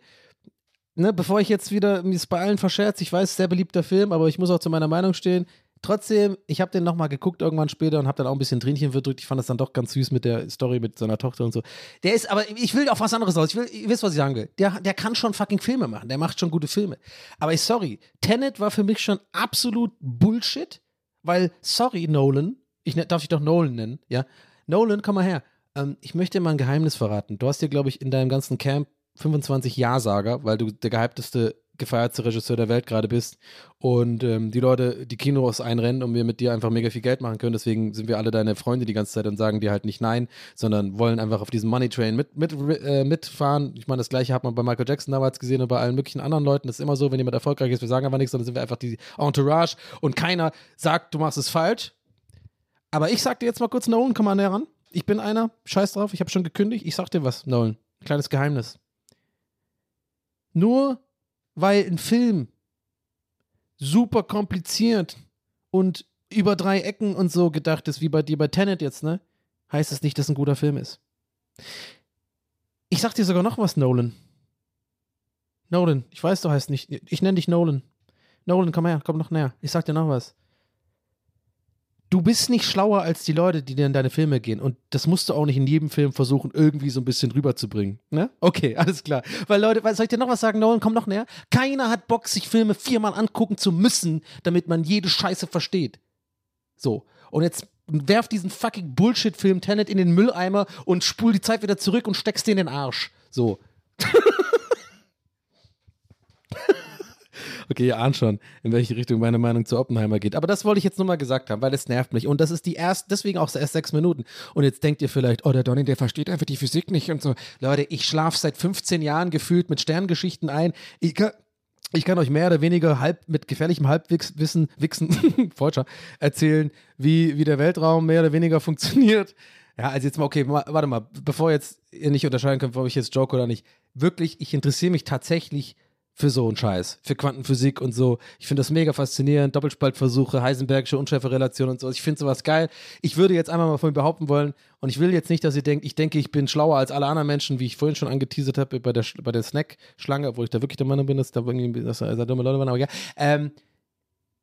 Ne, bevor ich jetzt wieder mir bei allen verscherze, ich weiß, sehr beliebter Film, aber ich muss auch zu meiner Meinung stehen. Trotzdem, ich habe den nochmal geguckt irgendwann später und habe dann auch ein bisschen Tränchen verdrückt. Ich fand das dann doch ganz süß mit der Story mit seiner Tochter und so. Der ist, aber ich will auf was anderes aus. Ich will, ihr wisst, was ich sagen will. Der, der kann schon fucking Filme machen. Der macht schon gute Filme. Aber ich, sorry, Tenet war für mich schon absolut Bullshit, weil, sorry, Nolan, ich ne- darf dich doch Nolan nennen, ja. Nolan, komm mal her. Ähm, ich möchte dir mal ein Geheimnis verraten. Du hast dir, glaube ich, in deinem ganzen Camp 25 Ja-Sager, weil du der gehypteste, gefeiertste Regisseur der Welt gerade bist und ähm, die Leute die Kinos einrennen und wir mit dir einfach mega viel Geld machen können. Deswegen sind wir alle deine Freunde die ganze Zeit und sagen dir halt nicht nein, sondern wollen einfach auf diesem Money Train mit, mit, äh, mitfahren. Ich meine, das gleiche hat man bei Michael Jackson damals gesehen und bei allen möglichen anderen Leuten. Das ist immer so, wenn jemand erfolgreich ist, wir sagen aber nichts, sondern sind wir einfach die Entourage und keiner sagt, du machst es falsch. Aber ich sag dir jetzt mal kurz, Nolan, komm mal näher ran. Ich bin einer, scheiß drauf, ich habe schon gekündigt. Ich sag dir was, Nolan. Kleines Geheimnis. Nur weil ein Film super kompliziert und über drei Ecken und so gedacht ist, wie bei dir bei Tenet jetzt, ne? Heißt es nicht, dass ein guter Film ist. Ich sag dir sogar noch was, Nolan. Nolan, ich weiß, du heißt nicht. Ich nenne dich Nolan. Nolan, komm her, komm noch näher. Ich sag dir noch was. Du bist nicht schlauer als die Leute, die dir in deine Filme gehen. Und das musst du auch nicht in jedem Film versuchen, irgendwie so ein bisschen rüberzubringen. Ne? Okay, [laughs] alles klar. Weil Leute, soll ich dir noch was sagen, Nolan, komm noch näher? Keiner hat Bock, sich Filme viermal angucken zu müssen, damit man jede Scheiße versteht. So. Und jetzt werf diesen fucking Bullshit-Film Tenet in den Mülleimer und spul die Zeit wieder zurück und steckst dir in den Arsch. So. [laughs] Okay, ihr ahnt schon, in welche Richtung meine Meinung zu Oppenheimer geht. Aber das wollte ich jetzt nur mal gesagt haben, weil es nervt mich. Und das ist die erste, deswegen auch erst sechs Minuten. Und jetzt denkt ihr vielleicht, oh, der Donny, der versteht einfach die Physik nicht und so. Leute, ich schlafe seit 15 Jahren gefühlt mit Sterngeschichten ein. Ich kann, ich kann euch mehr oder weniger halb mit gefährlichem Halbwissen, Wichsen, [laughs] Freudscher, erzählen, wie, wie der Weltraum mehr oder weniger funktioniert. Ja, also jetzt mal, okay, ma- warte mal, bevor jetzt ihr nicht unterscheiden könnt, ob ich jetzt joke oder nicht. Wirklich, ich interessiere mich tatsächlich für so einen Scheiß, für Quantenphysik und so. Ich finde das mega faszinierend, Doppelspaltversuche, Heisenbergische Unschärferelation und so. Ich finde sowas geil. Ich würde jetzt einmal mal von mir behaupten wollen, und ich will jetzt nicht, dass ihr denkt, ich denke, ich bin schlauer als alle anderen Menschen, wie ich vorhin schon angeteasert habe bei der, bei der Snack-Schlange, obwohl ich da wirklich der Meinung bin, dass da irgendwie dass da dumme Leute waren, aber ja. Ähm,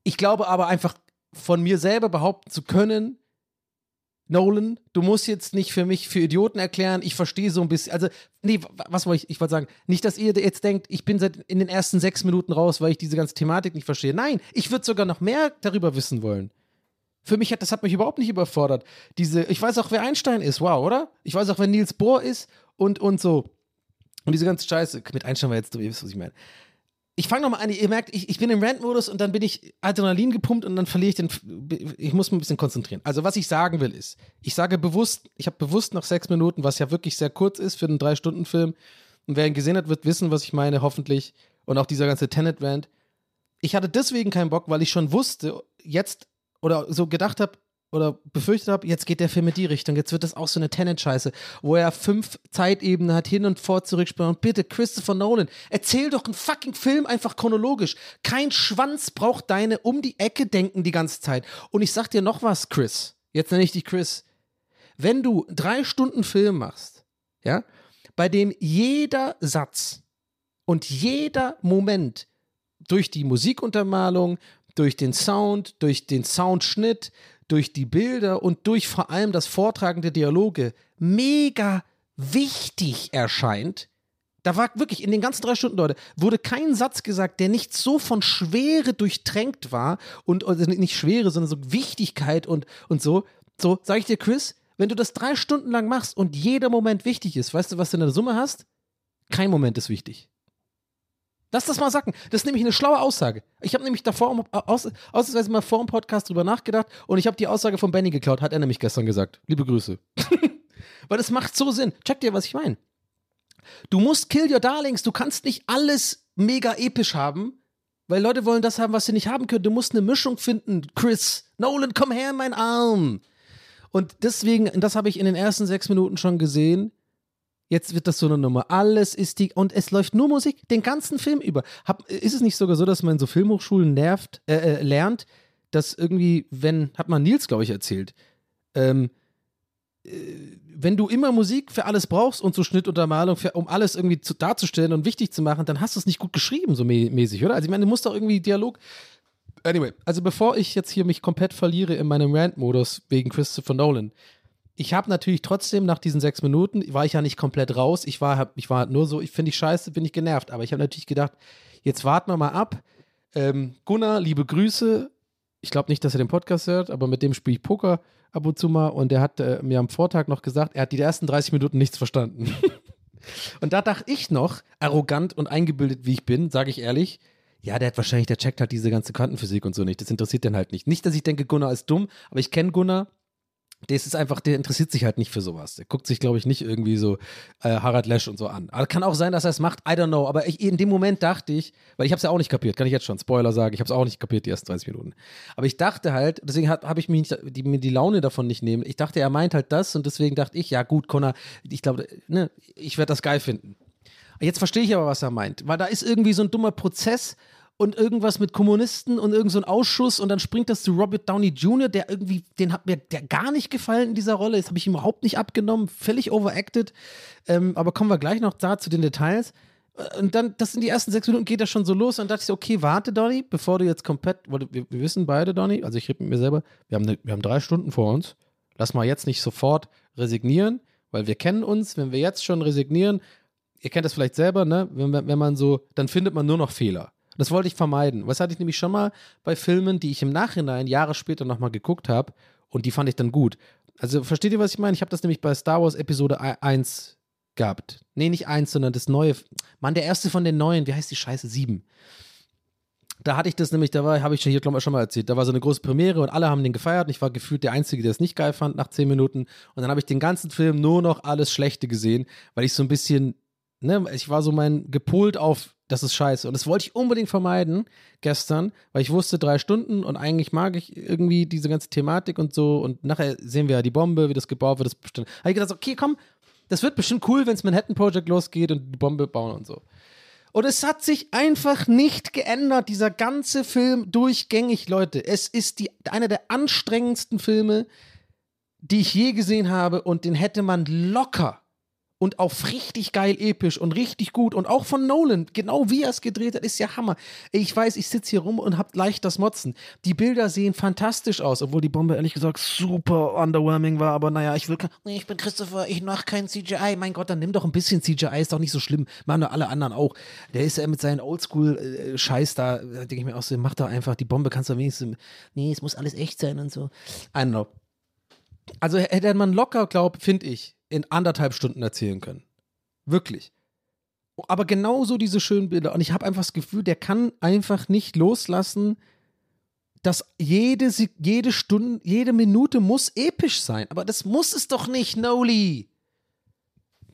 ich glaube aber einfach von mir selber behaupten zu können, Nolan, du musst jetzt nicht für mich für Idioten erklären, ich verstehe so ein bisschen, also, nee, wa- was wollte ich, ich wollte sagen, nicht, dass ihr jetzt denkt, ich bin seit in den ersten sechs Minuten raus, weil ich diese ganze Thematik nicht verstehe. Nein, ich würde sogar noch mehr darüber wissen wollen. Für mich hat, das hat mich überhaupt nicht überfordert. Diese, ich weiß auch, wer Einstein ist, wow, oder? Ich weiß auch, wer Niels Bohr ist und, und so. Und diese ganze Scheiße, mit Einstein war jetzt, du ihr wisst, was ich meine. Ich fange nochmal an, ihr merkt, ich, ich bin im Rant-Modus und dann bin ich Adrenalin gepumpt und dann verliere ich den, ich muss mich ein bisschen konzentrieren. Also was ich sagen will ist, ich sage bewusst, ich habe bewusst nach sechs Minuten, was ja wirklich sehr kurz ist für einen Drei-Stunden-Film, und wer ihn gesehen hat, wird wissen, was ich meine, hoffentlich. Und auch dieser ganze Tenet-Rant. Ich hatte deswegen keinen Bock, weil ich schon wusste, jetzt, oder so gedacht habe, oder befürchtet habe, jetzt geht der Film in die Richtung, jetzt wird das auch so eine Tenet-Scheiße, wo er fünf Zeitebenen hat, hin und vor zurückspielen. Und bitte, Christopher Nolan, erzähl doch einen fucking Film einfach chronologisch. Kein Schwanz braucht deine um die Ecke denken die ganze Zeit. Und ich sag dir noch was, Chris. Jetzt nenne ich dich Chris. Wenn du drei Stunden Film machst, ja, bei dem jeder Satz und jeder Moment durch die Musikuntermalung, durch den Sound, durch den Soundschnitt, durch die Bilder und durch vor allem das Vortragen der Dialoge mega wichtig erscheint, da war wirklich in den ganzen drei Stunden, Leute, wurde kein Satz gesagt, der nicht so von Schwere durchtränkt war und also nicht Schwere, sondern so Wichtigkeit und, und so. So, sag ich dir, Chris, wenn du das drei Stunden lang machst und jeder Moment wichtig ist, weißt du, was du in der Summe hast? Kein Moment ist wichtig. Lass das mal sacken. Das ist nämlich eine schlaue Aussage. Ich habe nämlich davor aus, ausnahmsweise mal vor dem Podcast drüber nachgedacht und ich habe die Aussage von Benny geklaut, hat er nämlich gestern gesagt. Liebe Grüße. [laughs] Weil das macht so Sinn. Check dir, was ich meine. Du musst Kill Your Darlings. Du kannst nicht alles mega episch haben, weil Leute wollen das haben, was sie nicht haben können. Du musst eine Mischung finden. Chris, Nolan, komm her in meinen Arm. Und deswegen, das habe ich in den ersten sechs Minuten schon gesehen, Jetzt wird das so eine Nummer. Alles ist die. Und es läuft nur Musik den ganzen Film über. Hab, ist es nicht sogar so, dass man in so Filmhochschulen nervt, äh, äh, lernt, dass irgendwie, wenn, hat man Nils, glaube ich, erzählt, ähm, äh, wenn du immer Musik für alles brauchst und so Schnittuntermalung, für, um alles irgendwie zu, darzustellen und wichtig zu machen, dann hast du es nicht gut geschrieben, so mä mäßig, oder? Also ich meine, du musst doch irgendwie Dialog. Anyway, also bevor ich jetzt hier mich komplett verliere in meinem Rant-Modus wegen Christopher Nolan, ich habe natürlich trotzdem nach diesen sechs Minuten, war ich ja nicht komplett raus. Ich war, ich war nur so, ich finde ich scheiße, bin ich genervt. Aber ich habe natürlich gedacht, jetzt warten wir mal ab. Ähm, Gunnar, liebe Grüße. Ich glaube nicht, dass er den Podcast hört, aber mit dem spiele ich Poker ab und zu mal. Und er hat äh, mir am Vortag noch gesagt, er hat die ersten 30 Minuten nichts verstanden. [laughs] und da dachte ich noch, arrogant und eingebildet wie ich bin, sage ich ehrlich, ja, der hat wahrscheinlich, der checkt halt diese ganze Quantenphysik und so nicht. Das interessiert den halt nicht. Nicht, dass ich denke, Gunnar ist dumm, aber ich kenne Gunnar das ist einfach, der interessiert sich halt nicht für sowas. Der guckt sich, glaube ich, nicht irgendwie so äh, Harald Lesch und so an. Aber kann auch sein, dass er es macht, I don't know. Aber ich, in dem Moment dachte ich, weil ich habe es ja auch nicht kapiert, kann ich jetzt schon Spoiler sagen, ich habe es auch nicht kapiert, die ersten 30 Minuten. Aber ich dachte halt, deswegen habe ich mir, nicht, die, mir die Laune davon nicht nehmen. Ich dachte, er meint halt das und deswegen dachte ich, ja gut, Connor, ich glaube, ne, ich werde das geil finden. Jetzt verstehe ich aber, was er meint, weil da ist irgendwie so ein dummer Prozess und irgendwas mit Kommunisten und irgend so Ausschuss und dann springt das zu Robert Downey Jr., der irgendwie, den hat mir der gar nicht gefallen in dieser Rolle. Das habe ich ihm überhaupt nicht abgenommen, völlig overacted. Ähm, aber kommen wir gleich noch da zu den Details. Äh, und dann, das sind die ersten sechs Minuten, geht das schon so los. Und dann dachte ich okay, warte, Donny, bevor du jetzt komplett, wir, wir wissen beide, Donny, also ich rede mit mir selber, wir haben, eine, wir haben drei Stunden vor uns. Lass mal jetzt nicht sofort resignieren, weil wir kennen uns. Wenn wir jetzt schon resignieren, ihr kennt das vielleicht selber, ne? Wenn, wenn man so, dann findet man nur noch Fehler. Das wollte ich vermeiden. Was hatte ich nämlich schon mal bei Filmen, die ich im Nachhinein Jahre später nochmal geguckt habe und die fand ich dann gut. Also versteht ihr, was ich meine? Ich habe das nämlich bei Star Wars Episode 1 gehabt. Nee, nicht 1, sondern das neue. Mann, der erste von den neuen, wie heißt die Scheiße? 7. Da hatte ich das nämlich, da habe ich hier, glaube ich, schon mal erzählt. Da war so eine große Premiere und alle haben den gefeiert und ich war gefühlt der Einzige, der es nicht geil fand nach 10 Minuten. Und dann habe ich den ganzen Film nur noch alles Schlechte gesehen, weil ich so ein bisschen, ne, ich war so mein gepolt auf das ist scheiße. Und das wollte ich unbedingt vermeiden gestern, weil ich wusste, drei Stunden und eigentlich mag ich irgendwie diese ganze Thematik und so. Und nachher sehen wir ja die Bombe, wie das gebaut wird. Das. Habe ich gedacht, okay, komm, das wird bestimmt cool, wenn es Manhattan Project losgeht und die Bombe bauen und so. Und es hat sich einfach nicht geändert, dieser ganze Film durchgängig, Leute. Es ist die, einer der anstrengendsten Filme, die ich je gesehen habe und den hätte man locker und auf richtig geil episch und richtig gut und auch von Nolan, genau wie er es gedreht hat, ist ja Hammer. Ich weiß, ich sitze hier rum und hab leicht das Motzen. Die Bilder sehen fantastisch aus, obwohl die Bombe ehrlich gesagt super underwhelming war, aber naja, ich will nee, ich bin Christopher, ich mach kein CGI. Mein Gott, dann nimm doch ein bisschen CGI, ist doch nicht so schlimm. Machen doch alle anderen auch. Der ist ja mit seinen Oldschool-Scheiß da, da denke ich mir auch so, mach doch einfach, die Bombe kannst du wenigstens, nee, es muss alles echt sein und so. I don't know. Also hätte man locker, glaub, finde ich, in anderthalb Stunden erzählen können. Wirklich. Aber genauso diese schönen Bilder. Und ich habe einfach das Gefühl, der kann einfach nicht loslassen, dass jede, jede Stunde, jede Minute muss episch sein. Aber das muss es doch nicht, Noli.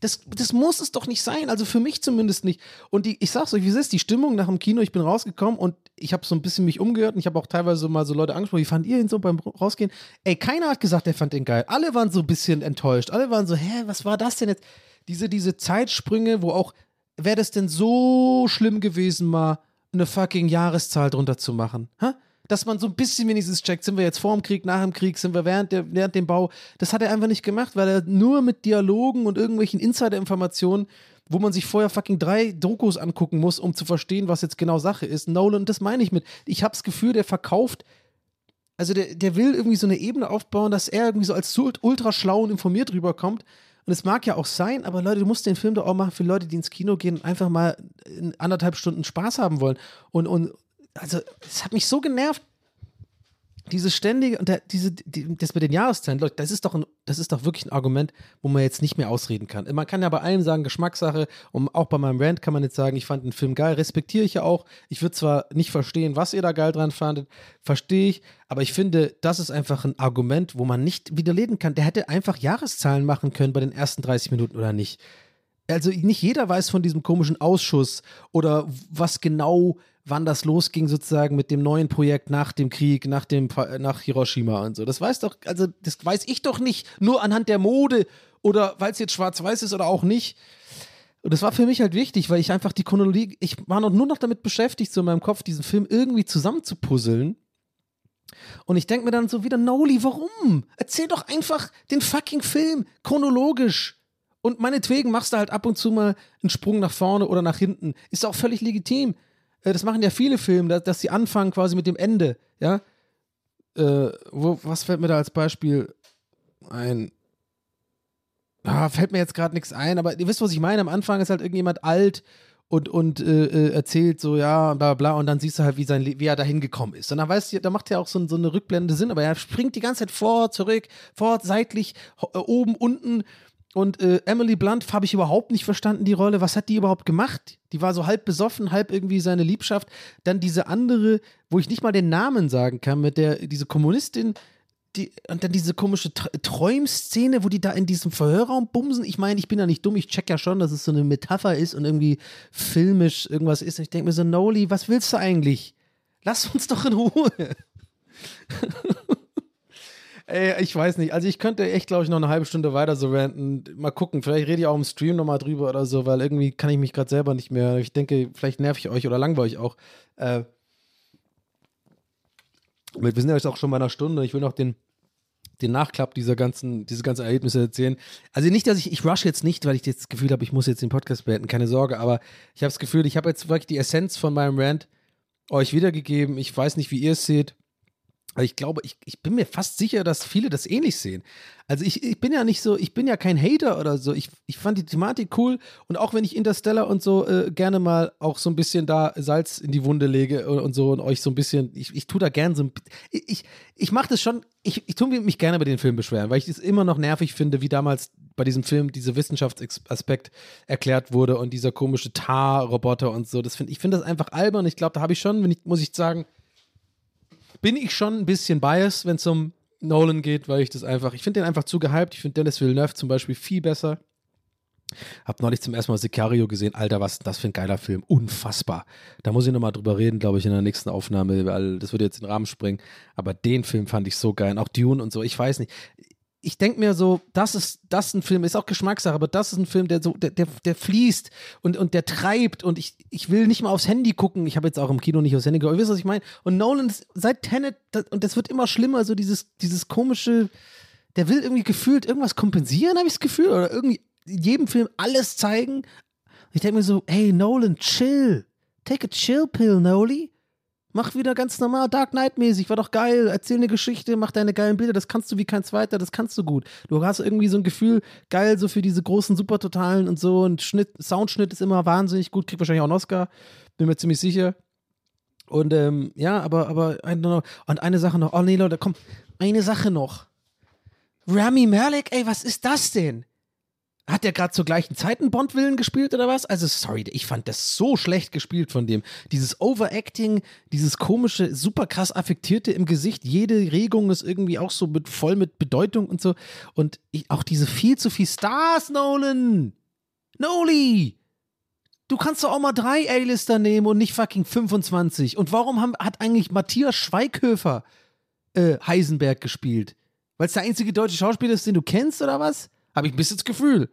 Das, das muss es doch nicht sein, also für mich zumindest nicht. Und die, ich sag's euch, wie es ist, die Stimmung nach dem Kino, ich bin rausgekommen und ich habe so ein bisschen mich umgehört und ich habe auch teilweise mal so Leute angesprochen, wie fand ihr ihn so beim Rausgehen? Ey, keiner hat gesagt, er fand den geil. Alle waren so ein bisschen enttäuscht. Alle waren so, hä, was war das denn jetzt? Diese, diese Zeitsprünge, wo auch, wäre das denn so schlimm gewesen, mal eine fucking Jahreszahl drunter zu machen? Hä? Dass man so ein bisschen wenigstens checkt, sind wir jetzt vor dem Krieg, nach dem Krieg, sind wir während, der, während dem Bau. Das hat er einfach nicht gemacht, weil er nur mit Dialogen und irgendwelchen Insider-Informationen, wo man sich vorher fucking drei Dokus angucken muss, um zu verstehen, was jetzt genau Sache ist. Nolan, das meine ich mit. Ich habe das Gefühl, der verkauft also der, der will irgendwie so eine Ebene aufbauen, dass er irgendwie so als ultra schlau und informiert rüberkommt. Und es mag ja auch sein, aber Leute, du musst den Film doch auch machen für Leute, die ins Kino gehen und einfach mal in anderthalb Stunden Spaß haben wollen. Und, und also, es hat mich so genervt, diese ständige und der, diese, die, das mit den Jahreszeiten, Leute, das ist doch ein, das ist doch wirklich ein Argument, wo man jetzt nicht mehr ausreden kann. Man kann ja bei allem sagen, Geschmackssache, und auch bei meinem Rant kann man jetzt sagen, ich fand den Film geil, respektiere ich ja auch. Ich würde zwar nicht verstehen, was ihr da geil dran fandet, verstehe ich, aber ich finde, das ist einfach ein Argument, wo man nicht widerlegen kann. Der hätte einfach Jahreszahlen machen können bei den ersten 30 Minuten oder nicht. Also nicht jeder weiß von diesem komischen Ausschuss oder was genau, wann das losging sozusagen mit dem neuen Projekt nach dem Krieg, nach dem nach Hiroshima und so. Das weiß doch, also das weiß ich doch nicht nur anhand der Mode oder weil es jetzt schwarz-weiß ist oder auch nicht. Und das war für mich halt wichtig, weil ich einfach die Chronologie, ich war noch nur noch damit beschäftigt, so in meinem Kopf diesen Film irgendwie zusammenzupuzzeln. Und ich denke mir dann so wieder, Noli, warum? Erzähl doch einfach den fucking Film chronologisch. Und meinetwegen machst du halt ab und zu mal einen Sprung nach vorne oder nach hinten. Ist auch völlig legitim. Äh, Das machen ja viele Filme, dass, sie anfangen quasi mit dem Ende. Ja. Äh, wo, was fällt mir da als Beispiel ein? Ah, fällt mir jetzt gerade nichts ein, aber ihr wisst, was ich meine. Am Anfang ist halt irgendjemand alt und, und äh, äh, erzählt so, ja, bla bla, und dann siehst du halt, wie, sein, wie er da hingekommen ist. Und dann weißt du, da macht ja auch so, so eine Rückblende Sinn, aber er springt die ganze Zeit vor, zurück, vor, seitlich, äh, oben, unten. Und äh, Emily Blunt habe ich überhaupt nicht verstanden, die Rolle. Was hat die überhaupt gemacht? Die war so halb besoffen, halb irgendwie seine Liebschaft. Dann diese andere, wo ich nicht mal den Namen sagen kann, mit der, diese Kommunistin, die, und dann diese komische Tr- Träumszene, wo die da in diesem Verhörraum bumsen. Ich meine, ich bin ja nicht dumm, ich check ja schon, dass es so eine Metapher ist und irgendwie filmisch irgendwas ist. Und ich denke mir so, Noli, was willst du eigentlich? Lass uns doch in Ruhe. [laughs] Ey, ich weiß nicht. Also ich könnte echt, glaube ich, noch eine halbe Stunde weiter so ranten. Mal gucken, vielleicht rede ich auch im Stream nochmal drüber oder so, weil irgendwie kann ich mich gerade selber nicht mehr. Ich denke, vielleicht nerv ich euch oder langweile ich auch. Äh, wir sind ja jetzt auch schon bei einer Stunde. Ich will noch den, den Nachklapp dieser ganzen, diese ganzen Erlebnisse erzählen. Also nicht, dass ich, ich rush jetzt nicht, weil ich das Gefühl habe, ich muss jetzt den Podcast beenden, keine Sorge, aber ich habe das Gefühl, ich habe jetzt wirklich die Essenz von meinem Rant euch wiedergegeben. Ich weiß nicht, wie ihr es seht. Aber ich glaube, ich, ich bin mir fast sicher, dass viele das ähnlich sehen. Also ich, ich bin ja nicht so, ich bin ja kein Hater oder so. Ich, ich fand die Thematik cool und auch wenn ich Interstellar und so äh, gerne mal auch so ein bisschen da Salz in die Wunde lege und, und so und euch so ein bisschen, ich, ich tue da gern so ein ich, ich, ich mache das schon, ich, ich tue mich gerne bei den Film beschweren, weil ich es immer noch nervig finde, wie damals bei diesem Film dieser Wissenschaftsaspekt erklärt wurde und dieser komische Tar-Roboter und so. Das find, ich finde das einfach albern. Ich glaube, da habe ich schon, ich, muss ich sagen, bin ich schon ein bisschen biased, wenn es um Nolan geht, weil ich das einfach, ich finde den einfach zu gehypt. Ich finde Dennis Villeneuve zum Beispiel viel besser. Hab neulich zum ersten Mal Sicario gesehen. Alter, was das für ein geiler Film. Unfassbar. Da muss ich nochmal drüber reden, glaube ich, in der nächsten Aufnahme, weil das würde jetzt in den Rahmen springen. Aber den Film fand ich so geil. Auch Dune und so. Ich weiß nicht. Ich denke mir so, das ist, das ein Film, ist auch Geschmackssache, aber das ist ein Film, der so, der, der, der fließt und, und der treibt und ich, ich will nicht mal aufs Handy gucken. Ich habe jetzt auch im Kino nicht aufs Handy geguckt. Ihr wisst, was ich meine? Und Nolan ist seit Tenet, das, und das wird immer schlimmer, so dieses, dieses komische, der will irgendwie gefühlt irgendwas kompensieren, habe ich das Gefühl, oder irgendwie jedem Film alles zeigen. Ich denke mir so, hey Nolan, chill. Take a chill pill, Noli. Mach wieder ganz normal Dark Knight-mäßig, war doch geil. Erzähl eine Geschichte, mach deine geilen Bilder, das kannst du wie kein zweiter, das kannst du gut. Du hast irgendwie so ein Gefühl, geil, so für diese großen Supertotalen und so. Und Schnitt, Soundschnitt ist immer wahnsinnig gut, kriegt wahrscheinlich auch einen Oscar, bin mir ziemlich sicher. Und ähm, ja, aber, aber, und eine Sache noch, oh nee, Leute, komm, eine Sache noch. Rami Malek, ey, was ist das denn? Hat der gerade zur gleichen Zeit einen Bond-Willen gespielt oder was? Also, sorry, ich fand das so schlecht gespielt von dem. Dieses Overacting, dieses komische, super krass affektierte im Gesicht. Jede Regung ist irgendwie auch so mit, voll mit Bedeutung und so. Und ich, auch diese viel zu viel Stars, Nolan. Noli! Du kannst doch auch mal drei A-Lister nehmen und nicht fucking 25. Und warum haben, hat eigentlich Matthias Schweighöfer äh, Heisenberg gespielt? Weil es der einzige deutsche Schauspieler ist, den du kennst oder was? Habe ich ein bisschen das Gefühl.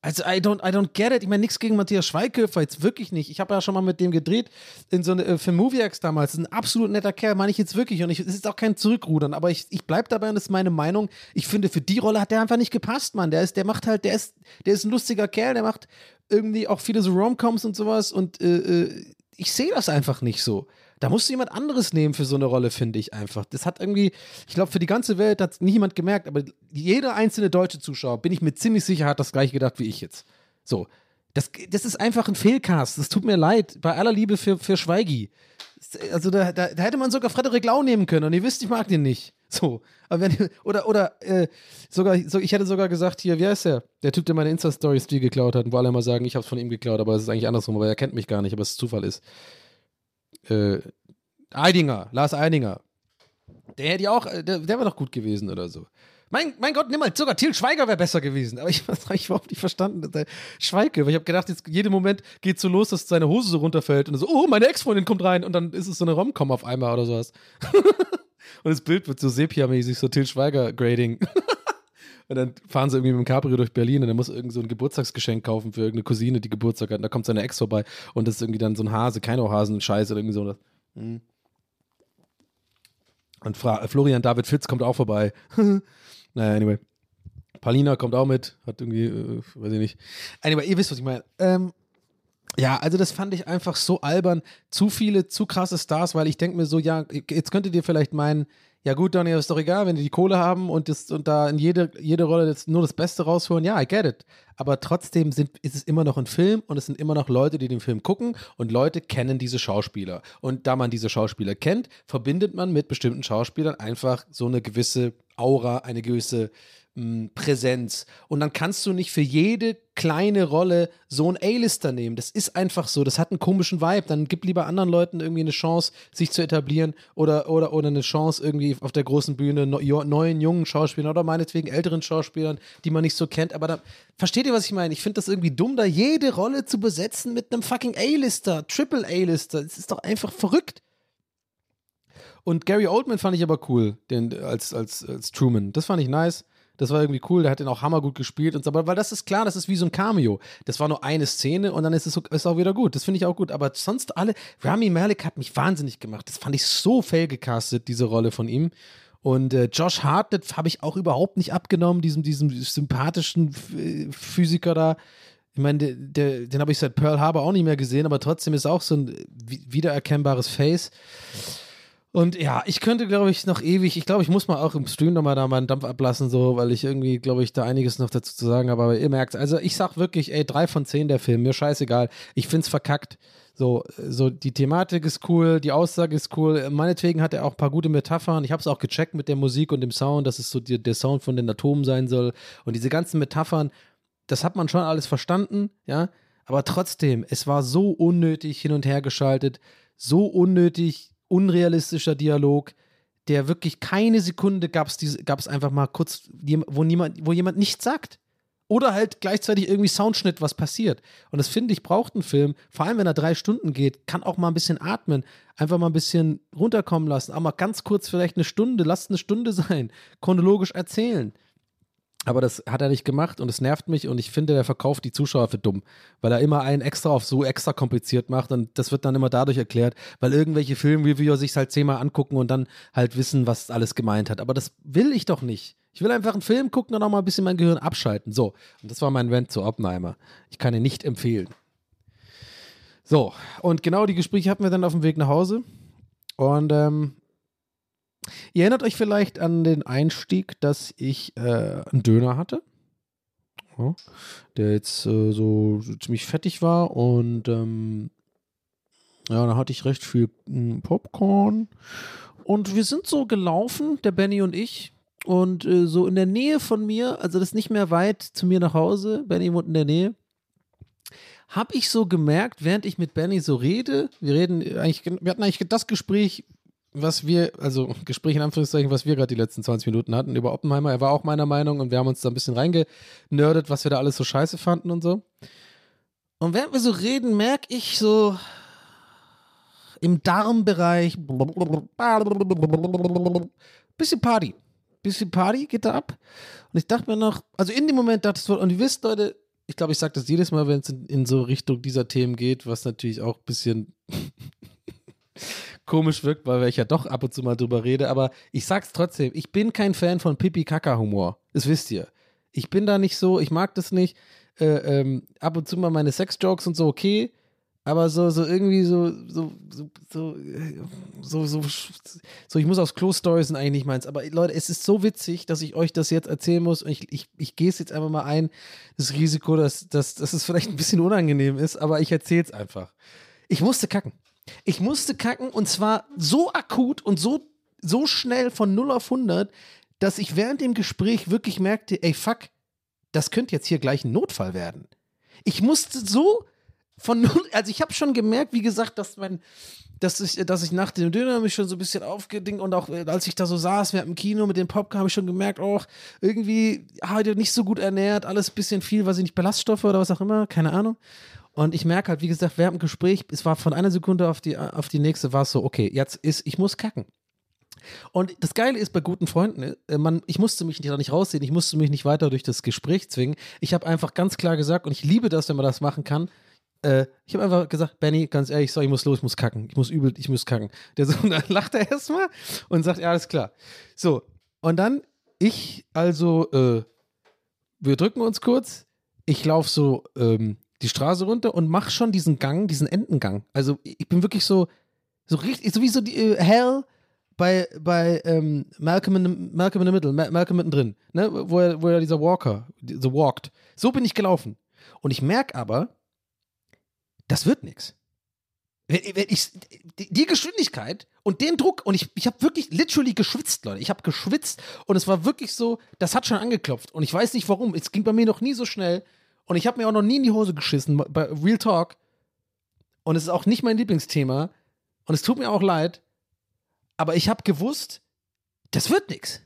Also, I don't, I don't get it. Ich meine, nichts gegen Matthias Schweighöfer, jetzt wirklich nicht. Ich habe ja schon mal mit dem gedreht in so eine äh, für Moviex damals. Ein absolut netter Kerl, meine ich jetzt wirklich. Und ich, es ist auch kein Zurückrudern, aber ich, ich bleib dabei und das ist meine Meinung. Ich finde, für die Rolle hat der einfach nicht gepasst, Mann. Der ist, der macht halt, der ist, der ist ein lustiger Kerl, der macht irgendwie auch viele so Romcoms und sowas und äh, äh, ich sehe das einfach nicht so. Da musst du jemand anderes nehmen für so eine Rolle, finde ich einfach. Das hat irgendwie, ich glaube, für die ganze Welt hat niemand gemerkt, aber jeder einzelne deutsche Zuschauer, bin ich mir ziemlich sicher, hat das gleiche gedacht wie ich jetzt. So. Das, das ist einfach ein Fehlcast. Das tut mir leid. Bei aller Liebe für, für Schweigi. Also da, da, da hätte man sogar Frederik Lau nehmen können und ihr wisst, ich mag den nicht. So. Aber wenn, oder, oder, äh, sogar, so, ich hätte sogar gesagt, hier, wie heißt der? Der Typ, der meine Insta-Stories die geklaut hat, wo alle immer sagen, ich hab's von ihm geklaut, aber es ist eigentlich andersrum, aber er kennt mich gar nicht, aber es Zufall ist. Äh, Eidinger, Lars Eidinger. Der hätte auch, äh, der, der wäre doch gut gewesen oder so. Mein, mein Gott, nimm mal, sogar Til Schweiger wäre besser gewesen. Aber ich [laughs] habe überhaupt nicht verstanden. Der Schweige, weil ich habe gedacht, jetzt jeden Moment geht so los, dass seine Hose so runterfällt und so, oh, meine Ex-Freundin kommt rein und dann ist es so eine Rom-Com auf einmal oder sowas. [laughs] und das Bild wird so sepia-mäßig, so Til Schweiger-Grading. [laughs] Und dann fahren sie irgendwie mit dem Cabrio durch Berlin und er muss irgend so ein Geburtstagsgeschenk kaufen für irgendeine Cousine, die Geburtstag hat. Und da kommt seine Ex vorbei und das ist irgendwie dann so ein Hase, kein Hasen-Scheiß oder irgendwie so. Hm. Und Fra Florian David Fitz kommt auch vorbei. [laughs] naja, anyway. Paulina kommt auch mit, hat irgendwie, äh, weiß ich nicht. Anyway, ihr wisst, was ich meine. Ähm, ja, also das fand ich einfach so albern. Zu viele, zu krasse Stars, weil ich denke mir so, ja, jetzt könntet ihr vielleicht meinen, ja gut, Donny, ist doch egal, wenn die die Kohle haben und, das, und da in jede, jede Rolle das, nur das Beste rausholen. Ja, I get it. Aber trotzdem sind, ist es immer noch ein Film und es sind immer noch Leute, die den Film gucken und Leute kennen diese Schauspieler. Und da man diese Schauspieler kennt, verbindet man mit bestimmten Schauspielern einfach so eine gewisse Aura, eine gewisse Präsenz. Und dann kannst du nicht für jede kleine Rolle so einen A-Lister nehmen. Das ist einfach so. Das hat einen komischen Vibe. Dann gib lieber anderen Leuten irgendwie eine Chance, sich zu etablieren oder, oder, oder eine Chance irgendwie auf der großen Bühne neuen, jungen Schauspielern oder meinetwegen älteren Schauspielern, die man nicht so kennt. Aber da, versteht ihr, was ich meine? Ich finde das irgendwie dumm, da jede Rolle zu besetzen mit einem fucking A-Lister, Triple A-Lister. Das ist doch einfach verrückt. Und Gary Oldman fand ich aber cool, den, als, als, als Truman. Das fand ich nice. Das war irgendwie cool, der hat den auch hammergut gespielt und so, aber weil das ist klar, das ist wie so ein Cameo. Das war nur eine Szene und dann ist es ist auch wieder gut. Das finde ich auch gut. Aber sonst alle, Rami Malek hat mich wahnsinnig gemacht. Das fand ich so fail gecastet, diese Rolle von ihm. Und äh, Josh Hartnett habe ich auch überhaupt nicht abgenommen, diesem, diesem sympathischen Physiker da. Ich meine, der, der, den habe ich seit Pearl Harbor auch nicht mehr gesehen, aber trotzdem ist auch so ein wiedererkennbares Face. Und ja, ich könnte, glaube ich, noch ewig, ich glaube, ich muss mal auch im Stream nochmal da meinen Dampf ablassen, so, weil ich irgendwie, glaube ich, da einiges noch dazu zu sagen habe. Aber ihr merkt, also ich sag wirklich, ey, drei von zehn der Film, mir scheißegal. Ich find's verkackt. So, so, die Thematik ist cool, die Aussage ist cool. Meinetwegen hat er auch ein paar gute Metaphern. Ich habe es auch gecheckt mit der Musik und dem Sound, dass es so die, der Sound von den Atomen sein soll. Und diese ganzen Metaphern, das hat man schon alles verstanden, ja. Aber trotzdem, es war so unnötig hin und her geschaltet, so unnötig unrealistischer Dialog, der wirklich keine Sekunde gab es einfach mal kurz, wo, niemand, wo jemand nichts sagt. Oder halt gleichzeitig irgendwie Soundschnitt, was passiert. Und das finde ich, braucht ein Film, vor allem wenn er drei Stunden geht, kann auch mal ein bisschen atmen, einfach mal ein bisschen runterkommen lassen, auch mal ganz kurz vielleicht eine Stunde, lasst eine Stunde sein, chronologisch erzählen. Aber das hat er nicht gemacht und es nervt mich und ich finde, er verkauft die Zuschauer für dumm, weil er immer einen extra auf so extra kompliziert macht und das wird dann immer dadurch erklärt, weil irgendwelche Filmreviewer sich halt zehnmal angucken und dann halt wissen, was alles gemeint hat. Aber das will ich doch nicht. Ich will einfach einen Film gucken und auch mal ein bisschen mein Gehirn abschalten. So, und das war mein Rant zu Oppenheimer. Ich kann ihn nicht empfehlen. So, und genau die Gespräche hatten wir dann auf dem Weg nach Hause. Und ähm, Ihr erinnert euch vielleicht an den Einstieg, dass ich äh, einen Döner hatte, ja, der jetzt äh, so, ziemlich fettig war und ähm, ja, da hatte ich recht viel hm, Popcorn und wir sind so gelaufen, der Benny und ich, und äh, so in der Nähe von mir, also das ist nicht mehr weit zu mir nach Hause, Benny wohnt in der Nähe, habe ich so gemerkt, während ich mit Benny so rede, wir reden eigentlich, wir hatten eigentlich das Gespräch was wir, also Gespräch in Anführungszeichen, was wir gerade die letzten 20 Minuten hatten über Oppenheimer. Er war auch meiner Meinung und wir haben uns da ein bisschen reingenördet, was wir da alles so scheiße fanden und so. Und während wir so reden, merke ich so im Darmbereich bisschen Party. Bisschen Party geht da ab. Und ich dachte mir noch, also in dem Moment dachte ich, und ihr wisst, Leute, ich glaube, ich sage das jedes Mal, wenn es in, in so Richtung dieser Themen geht, was natürlich auch ein bisschen komisch wirkt, weil ich ja doch ab und zu mal drüber rede, aber ich sag's trotzdem, ich bin kein Fan von Pipi-Kaka-Humor. Das wisst ihr. Ich bin da nicht so, ich mag das nicht. Äh, ähm, ab und zu mal meine Sex-Jokes und so, okay. aber so, so irgendwie so, so, so, so, äh, so, so, so ich muss aufs Klo-Stories sind eigentlich nicht meins. Aber Leute, es ist so witzig, dass ich euch das jetzt erzählen muss und ich, ich, ich gehe es jetzt einfach mal ein, das Risiko, dass, dass, dass es vielleicht ein bisschen unangenehm ist, aber ich erzähle es einfach. Ich musste kacken. Ich musste kacken und zwar so akut und so, so schnell von 0 auf 100, dass ich während dem Gespräch wirklich merkte, ey, fuck, das könnte jetzt hier gleich ein Notfall werden. Ich musste so von null, also ich habe schon gemerkt, wie gesagt, dass mein, dass ich, dass ich nach dem Döner mich schon so ein bisschen aufgedingt und auch äh, als ich da so saß, wir hatten im Kino mit dem Popcorn, habe ich schon gemerkt, auch irgendwie heute nicht so gut ernährt, alles ein bisschen viel, weiß ich nicht, Ballaststoffe oder was auch immer, keine Ahnung. Und ich merke halt, wie gesagt, während dem Gespräch, es war von einer Sekunde auf die, auf die nächste, war es so, okay, jetzt ist, ich muss kacken. Und das Geile ist bei guten Freunden, äh, man, ich musste mich da nicht rausziehen, ich musste mich nicht weiter durch das Gespräch zwingen. Ich habe einfach ganz klar gesagt, und ich liebe das, wenn man das machen kann, äh, ich habe einfach gesagt, Benny, ganz ehrlich, so, ich muss los, ich muss kacken. Ich muss übel, ich muss kacken. Der so, [laughs] dann lacht er erstmal und sagt, ja, alles klar. So, und dann ich, also, äh, wir drücken uns kurz. Ich laufe so ähm, die Straße runter und mache schon diesen Gang, diesen Entengang. Also, ich bin wirklich so, so richtig, so wie so die äh, Hell bei, bei ähm, Malcolm, in, Malcolm in the Middle, Malcolm mittendrin, ne? wo, er, wo er dieser Walker, so walked. So bin ich gelaufen. Und ich merke aber, das wird nichts. Wenn, wenn ich, die Geschwindigkeit und den Druck, und ich, ich habe wirklich literally geschwitzt, Leute. Ich habe geschwitzt und es war wirklich so, das hat schon angeklopft. Und ich weiß nicht warum. Es ging bei mir noch nie so schnell. Und ich habe mir auch noch nie in die Hose geschissen bei Real Talk. Und es ist auch nicht mein Lieblingsthema. Und es tut mir auch leid. Aber ich habe gewusst, das wird nichts.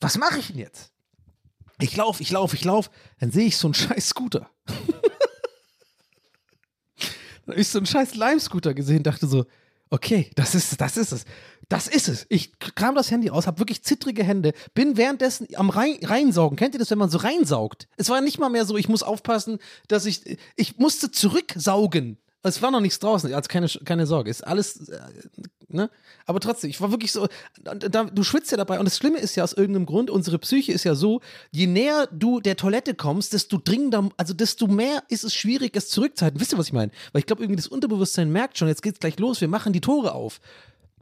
Was mache ich denn jetzt? Ich laufe, ich laufe, ich laufe. Dann sehe ich so einen scheiß Scooter. [laughs] Dann habe ich so einen scheiß Lime-Scooter gesehen, dachte so, okay, das ist, das ist es. Das ist es. Ich kram das Handy aus, habe wirklich zittrige Hände, bin währenddessen am rein, reinsaugen. Kennt ihr das, wenn man so reinsaugt? Es war nicht mal mehr so, ich muss aufpassen, dass ich, ich musste zurücksaugen. Es war noch nichts draußen, also keine, keine Sorge, ist alles, äh, ne? Aber trotzdem, ich war wirklich so, da, du schwitzt ja dabei und das Schlimme ist ja aus irgendeinem Grund, unsere Psyche ist ja so, je näher du der Toilette kommst, desto dringender, also desto mehr ist es schwierig, es zurückzuhalten. Wisst ihr, was ich meine? Weil ich glaube, irgendwie das Unterbewusstsein merkt schon, jetzt geht's gleich los, wir machen die Tore auf.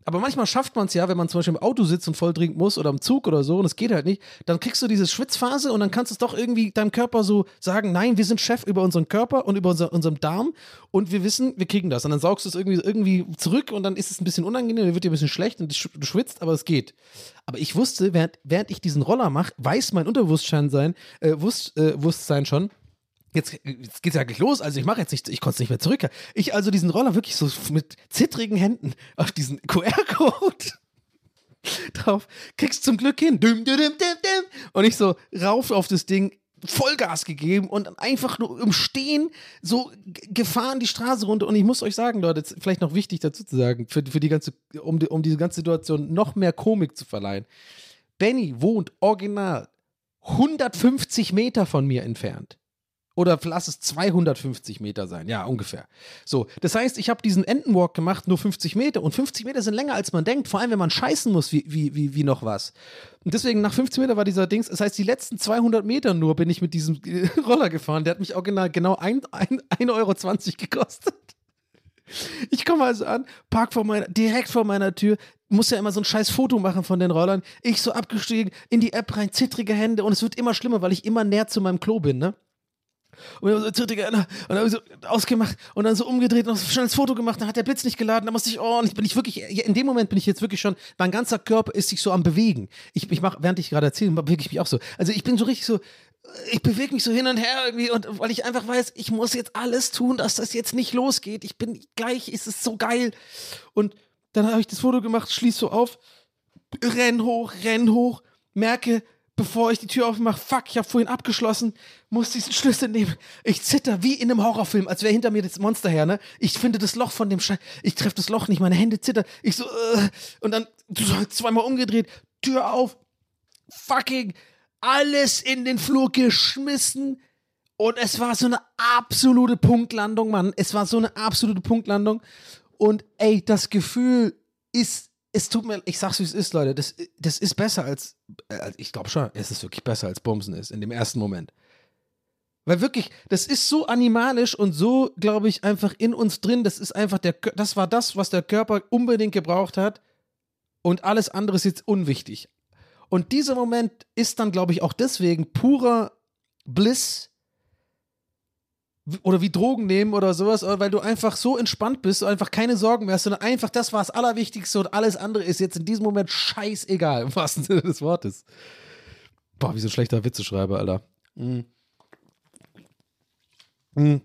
Aber manchmal schafft man es ja, wenn man zum Beispiel im Auto sitzt und voll trinken muss oder im Zug oder so und es geht halt nicht, dann kriegst du diese Schwitzphase und dann kannst du es doch irgendwie deinem Körper so sagen, nein, wir sind Chef über unseren Körper und über unser, unserem Darm und wir wissen, wir kriegen das. Und dann saugst du es irgendwie, irgendwie zurück und dann ist es ein bisschen unangenehm, dann wird dir ein bisschen schlecht und du schwitzt, aber es geht. Aber ich wusste, während, während ich diesen Roller mache, weiß mein Unterbewusstsein sein, äh, wusst, äh, Wusstsein schon, Jetzt, jetzt geht's ja gleich los, also ich mache jetzt nicht, ich konnte es nicht mehr zurück. Ich also diesen Roller wirklich so mit zittrigen Händen auf diesen QR-Code [laughs] drauf, kriegst zum Glück hin. Und ich so rauf auf das Ding, Vollgas gegeben und einfach nur im Stehen so gefahren die Straße runter. Und ich muss euch sagen, Leute, vielleicht noch wichtig dazu zu sagen, für, für die ganze, um, die, um diese ganze Situation noch mehr Komik zu verleihen. Benny wohnt original 150 Meter von mir entfernt. Oder lass es 250 Meter sein, ja, ungefähr. So, das heißt, ich habe diesen Entenwalk gemacht, nur 50 Meter. Und 50 Meter sind länger, als man denkt, vor allem, wenn man scheißen muss, wie, wie, wie, wie noch was. Und deswegen, nach 50 Meter war dieser Dings, das heißt, die letzten 200 Meter nur bin ich mit diesem [laughs] Roller gefahren. Der hat mich auch genau, genau 1,20 Euro gekostet. Ich komme also an, park vor meiner, direkt vor meiner Tür, muss ja immer so ein scheiß Foto machen von den Rollern. Ich so abgestiegen, in die App rein, zittrige Hände und es wird immer schlimmer, weil ich immer näher zu meinem Klo bin, ne? Und dann so zittriger und dann so ausgemacht und dann so umgedreht und schnell das Foto gemacht, dann hat der Blitz nicht geladen, dann musste ich, oh, und ich bin ich wirklich, in dem Moment bin ich jetzt wirklich schon, mein ganzer Körper ist sich so am Bewegen. Ich, ich mache, während ich gerade erzähle, bewege ich mich auch so. Also ich bin so richtig so, ich bewege mich so hin und her irgendwie und weil ich einfach weiß, ich muss jetzt alles tun, dass das jetzt nicht losgeht. Ich bin gleich, ist es so geil. Und dann habe ich das Foto gemacht, schließ so auf, renn hoch, renn hoch, merke, bevor ich die Tür aufmache, fuck, ich habe vorhin abgeschlossen, muss diesen Schlüssel nehmen. Ich zitter wie in einem Horrorfilm, als wäre hinter mir das Monster her, ne? Ich finde das Loch von dem Scheiß, ich treffe das Loch nicht, meine Hände zittern. Ich so, äh, und dann zweimal umgedreht, Tür auf, fucking alles in den Flur geschmissen. Und es war so eine absolute Punktlandung, Mann. Es war so eine absolute Punktlandung. Und ey, das Gefühl ist es tut mir, ich sag's wie es ist, Leute, das, das ist besser als, äh, ich glaube schon, es ist wirklich besser als Bumsen ist in dem ersten Moment. Weil wirklich, das ist so animalisch und so, glaube ich, einfach in uns drin. Das ist einfach der, das war das, was der Körper unbedingt gebraucht hat. Und alles andere ist jetzt unwichtig. Und dieser Moment ist dann, glaube ich, auch deswegen purer Bliss oder wie Drogen nehmen oder sowas, weil du einfach so entspannt bist und einfach keine Sorgen mehr hast, sondern einfach das war das Allerwichtigste und alles andere ist jetzt in diesem Moment scheißegal, im wahrsten Sinne des Wortes. Boah, wie so ein schlechter Witzeschreiber, Alter. Mhm. Mhm.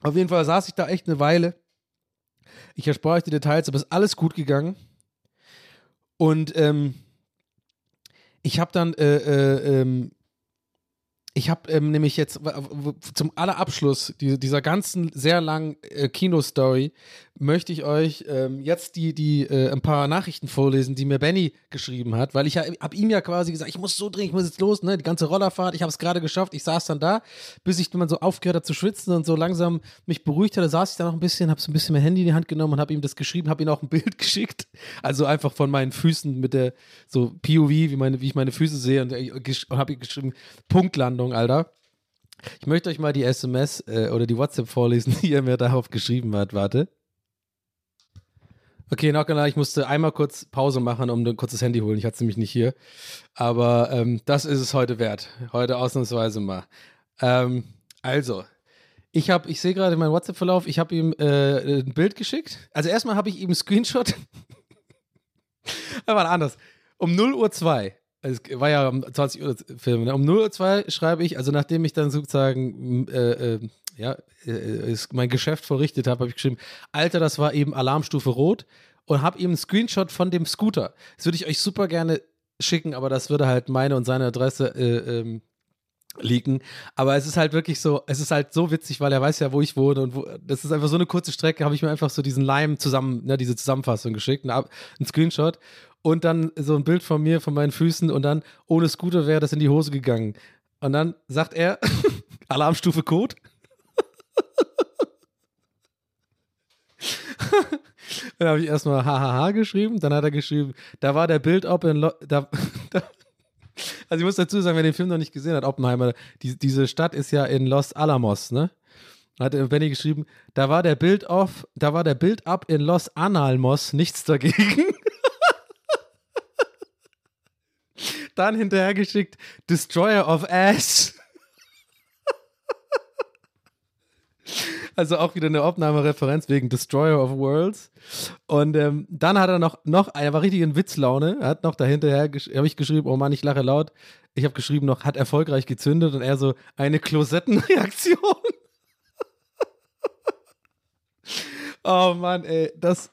Auf jeden Fall saß ich da echt eine Weile. Ich erspare euch die Details, aber es ist alles gut gegangen. Und ähm, ich habe dann, äh, äh, ähm, ich habe ähm, nämlich jetzt zum allerabschluss die, dieser ganzen sehr langen äh, Kino-Story möchte ich euch ähm, jetzt die, die äh, ein paar Nachrichten vorlesen, die mir Benny geschrieben hat, weil ich ja, habe ihm ja quasi gesagt, ich muss so dringend, ich muss jetzt los, ne, die ganze Rollerfahrt, ich habe es gerade geschafft, ich saß dann da, bis ich, man so aufgehört hat zu schwitzen und so langsam mich beruhigt hatte, saß ich da noch ein bisschen, habe so ein bisschen mein Handy in die Hand genommen und habe ihm das geschrieben, habe ihm auch ein [laughs] Bild geschickt, also einfach von meinen Füßen mit der so POV, wie meine, wie ich meine Füße sehe und, äh, und habe ihm geschrieben, Punktlandung, Alter. Ich möchte euch mal die SMS äh, oder die WhatsApp vorlesen, [laughs] die er mir darauf geschrieben hat. Warte. Okay, noch genau, ich musste einmal kurz Pause machen, um ein kurzes Handy holen. Ich hatte es nämlich nicht hier. Aber ähm, das ist es heute wert. Heute ausnahmsweise mal. Ähm, also, ich habe, ich sehe gerade meinen WhatsApp-Verlauf, ich habe ihm äh, ein Bild geschickt. Also erstmal habe ich ihm Screenshot. [laughs] war anders. Um 0 Uhr 2. Es war ja um 20 Uhr Film. Ne? Um 0 Uhr 2 schreibe ich, also nachdem ich dann sozusagen äh, äh, ja, äh, mein Geschäft verrichtet habe, habe ich geschrieben, Alter, das war eben Alarmstufe Rot und habe ihm einen Screenshot von dem Scooter. Das würde ich euch super gerne schicken, aber das würde halt meine und seine Adresse äh, ähm, leaken. Aber es ist halt wirklich so, es ist halt so witzig, weil er weiß ja, wo ich wohne und wo, das ist einfach so eine kurze Strecke, habe ich mir einfach so diesen Lime zusammen, ne, diese Zusammenfassung geschickt, ein, Ab- ein Screenshot und dann so ein Bild von mir, von meinen Füßen und dann ohne Scooter wäre das in die Hose gegangen. Und dann sagt er, [laughs] Alarmstufe Code. [laughs] dann habe ich erstmal hahaha geschrieben, dann hat er geschrieben, da war der Bild ob in Lo da, [laughs] da, also ich muss dazu sagen, wer den Film noch nicht gesehen hat, Oppenheimer, die, diese Stadt ist ja in Los Alamos, ne? Hat Benny geschrieben, da war der Bild off, da war der Bild ab in Los Analmos, nichts dagegen. [laughs] Dann hinterhergeschickt, Destroyer of Ass. Also auch wieder eine Aufnahmereferenz wegen Destroyer of Worlds. Und ähm, dann hat er noch, noch, er war richtig in Witzlaune, er hat noch dahinterher, habe ich geschrieben, oh Mann, ich lache laut. Ich habe geschrieben noch, hat erfolgreich gezündet und er so, eine Klosettenreaktion. [laughs] oh Mann, ey, das,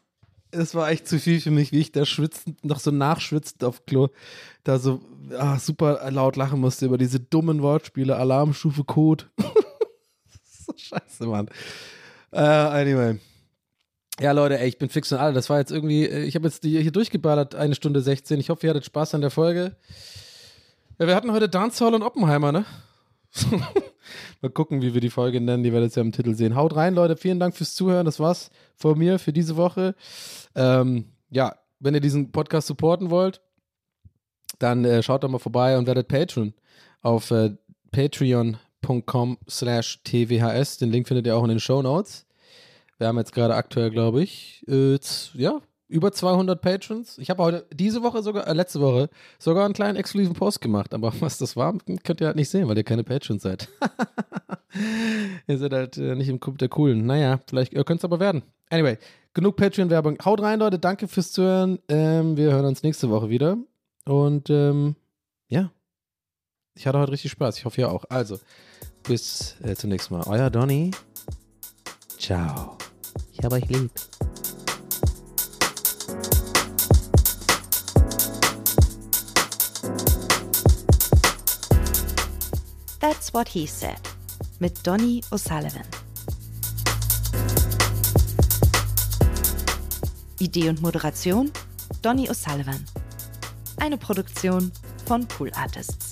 das war echt zu viel für mich, wie ich da schwitzend, noch so nachschwitzend auf Klo, da so ah, super laut lachen musste über diese dummen Wortspiele, Alarmstufe Code. [laughs] [laughs] scheiße, Mann. Äh, anyway. Ja, Leute, ey, ich bin fix und alle. Das war jetzt irgendwie, äh, ich habe jetzt hier durchgeballert, eine Stunde 16. Ich hoffe, ihr hattet Spaß an der Folge. Ja, wir hatten heute Dancehall und Oppenheimer, ne? [laughs] Mal gucken, wie wir die Folge nennen. Die werdet ihr ja im Titel sehen. Haut rein, Leute. Vielen Dank fürs Zuhören. Das war's von mir für diese Woche. Ähm, ja, wenn ihr diesen Podcast supporten wollt, dann äh, schaut doch mal vorbei und werdet Patreon auf äh, patreon.com slash tvhs. Den Link findet ihr auch in den Show Notes. Wir haben jetzt gerade aktuell, glaube ich, äh, ja, über 200 Patrons. Ich habe heute diese Woche sogar, äh, letzte Woche, sogar einen kleinen exklusiven Post gemacht. Aber [laughs] was das war, könnt ihr halt nicht sehen, weil ihr keine Patrons seid. [laughs] ihr seid halt äh, nicht im Club der Coolen. Naja, vielleicht ihr könnt es aber werden. Anyway, genug Patreon-Werbung. Haut rein, Leute. Danke fürs Zuhören. Ähm, wir hören uns nächste Woche wieder. Und ähm, ja, ich hatte heute richtig Spaß. Ich hoffe, ihr auch. Also, bis äh, zum nächsten Mal. Euer Donny. Ciao. Ich habe euch lieb. That's What He Said mit Donny O'Sullivan. Idee und Moderation Donny O'Sullivan. Eine Produktion von Pool Artists.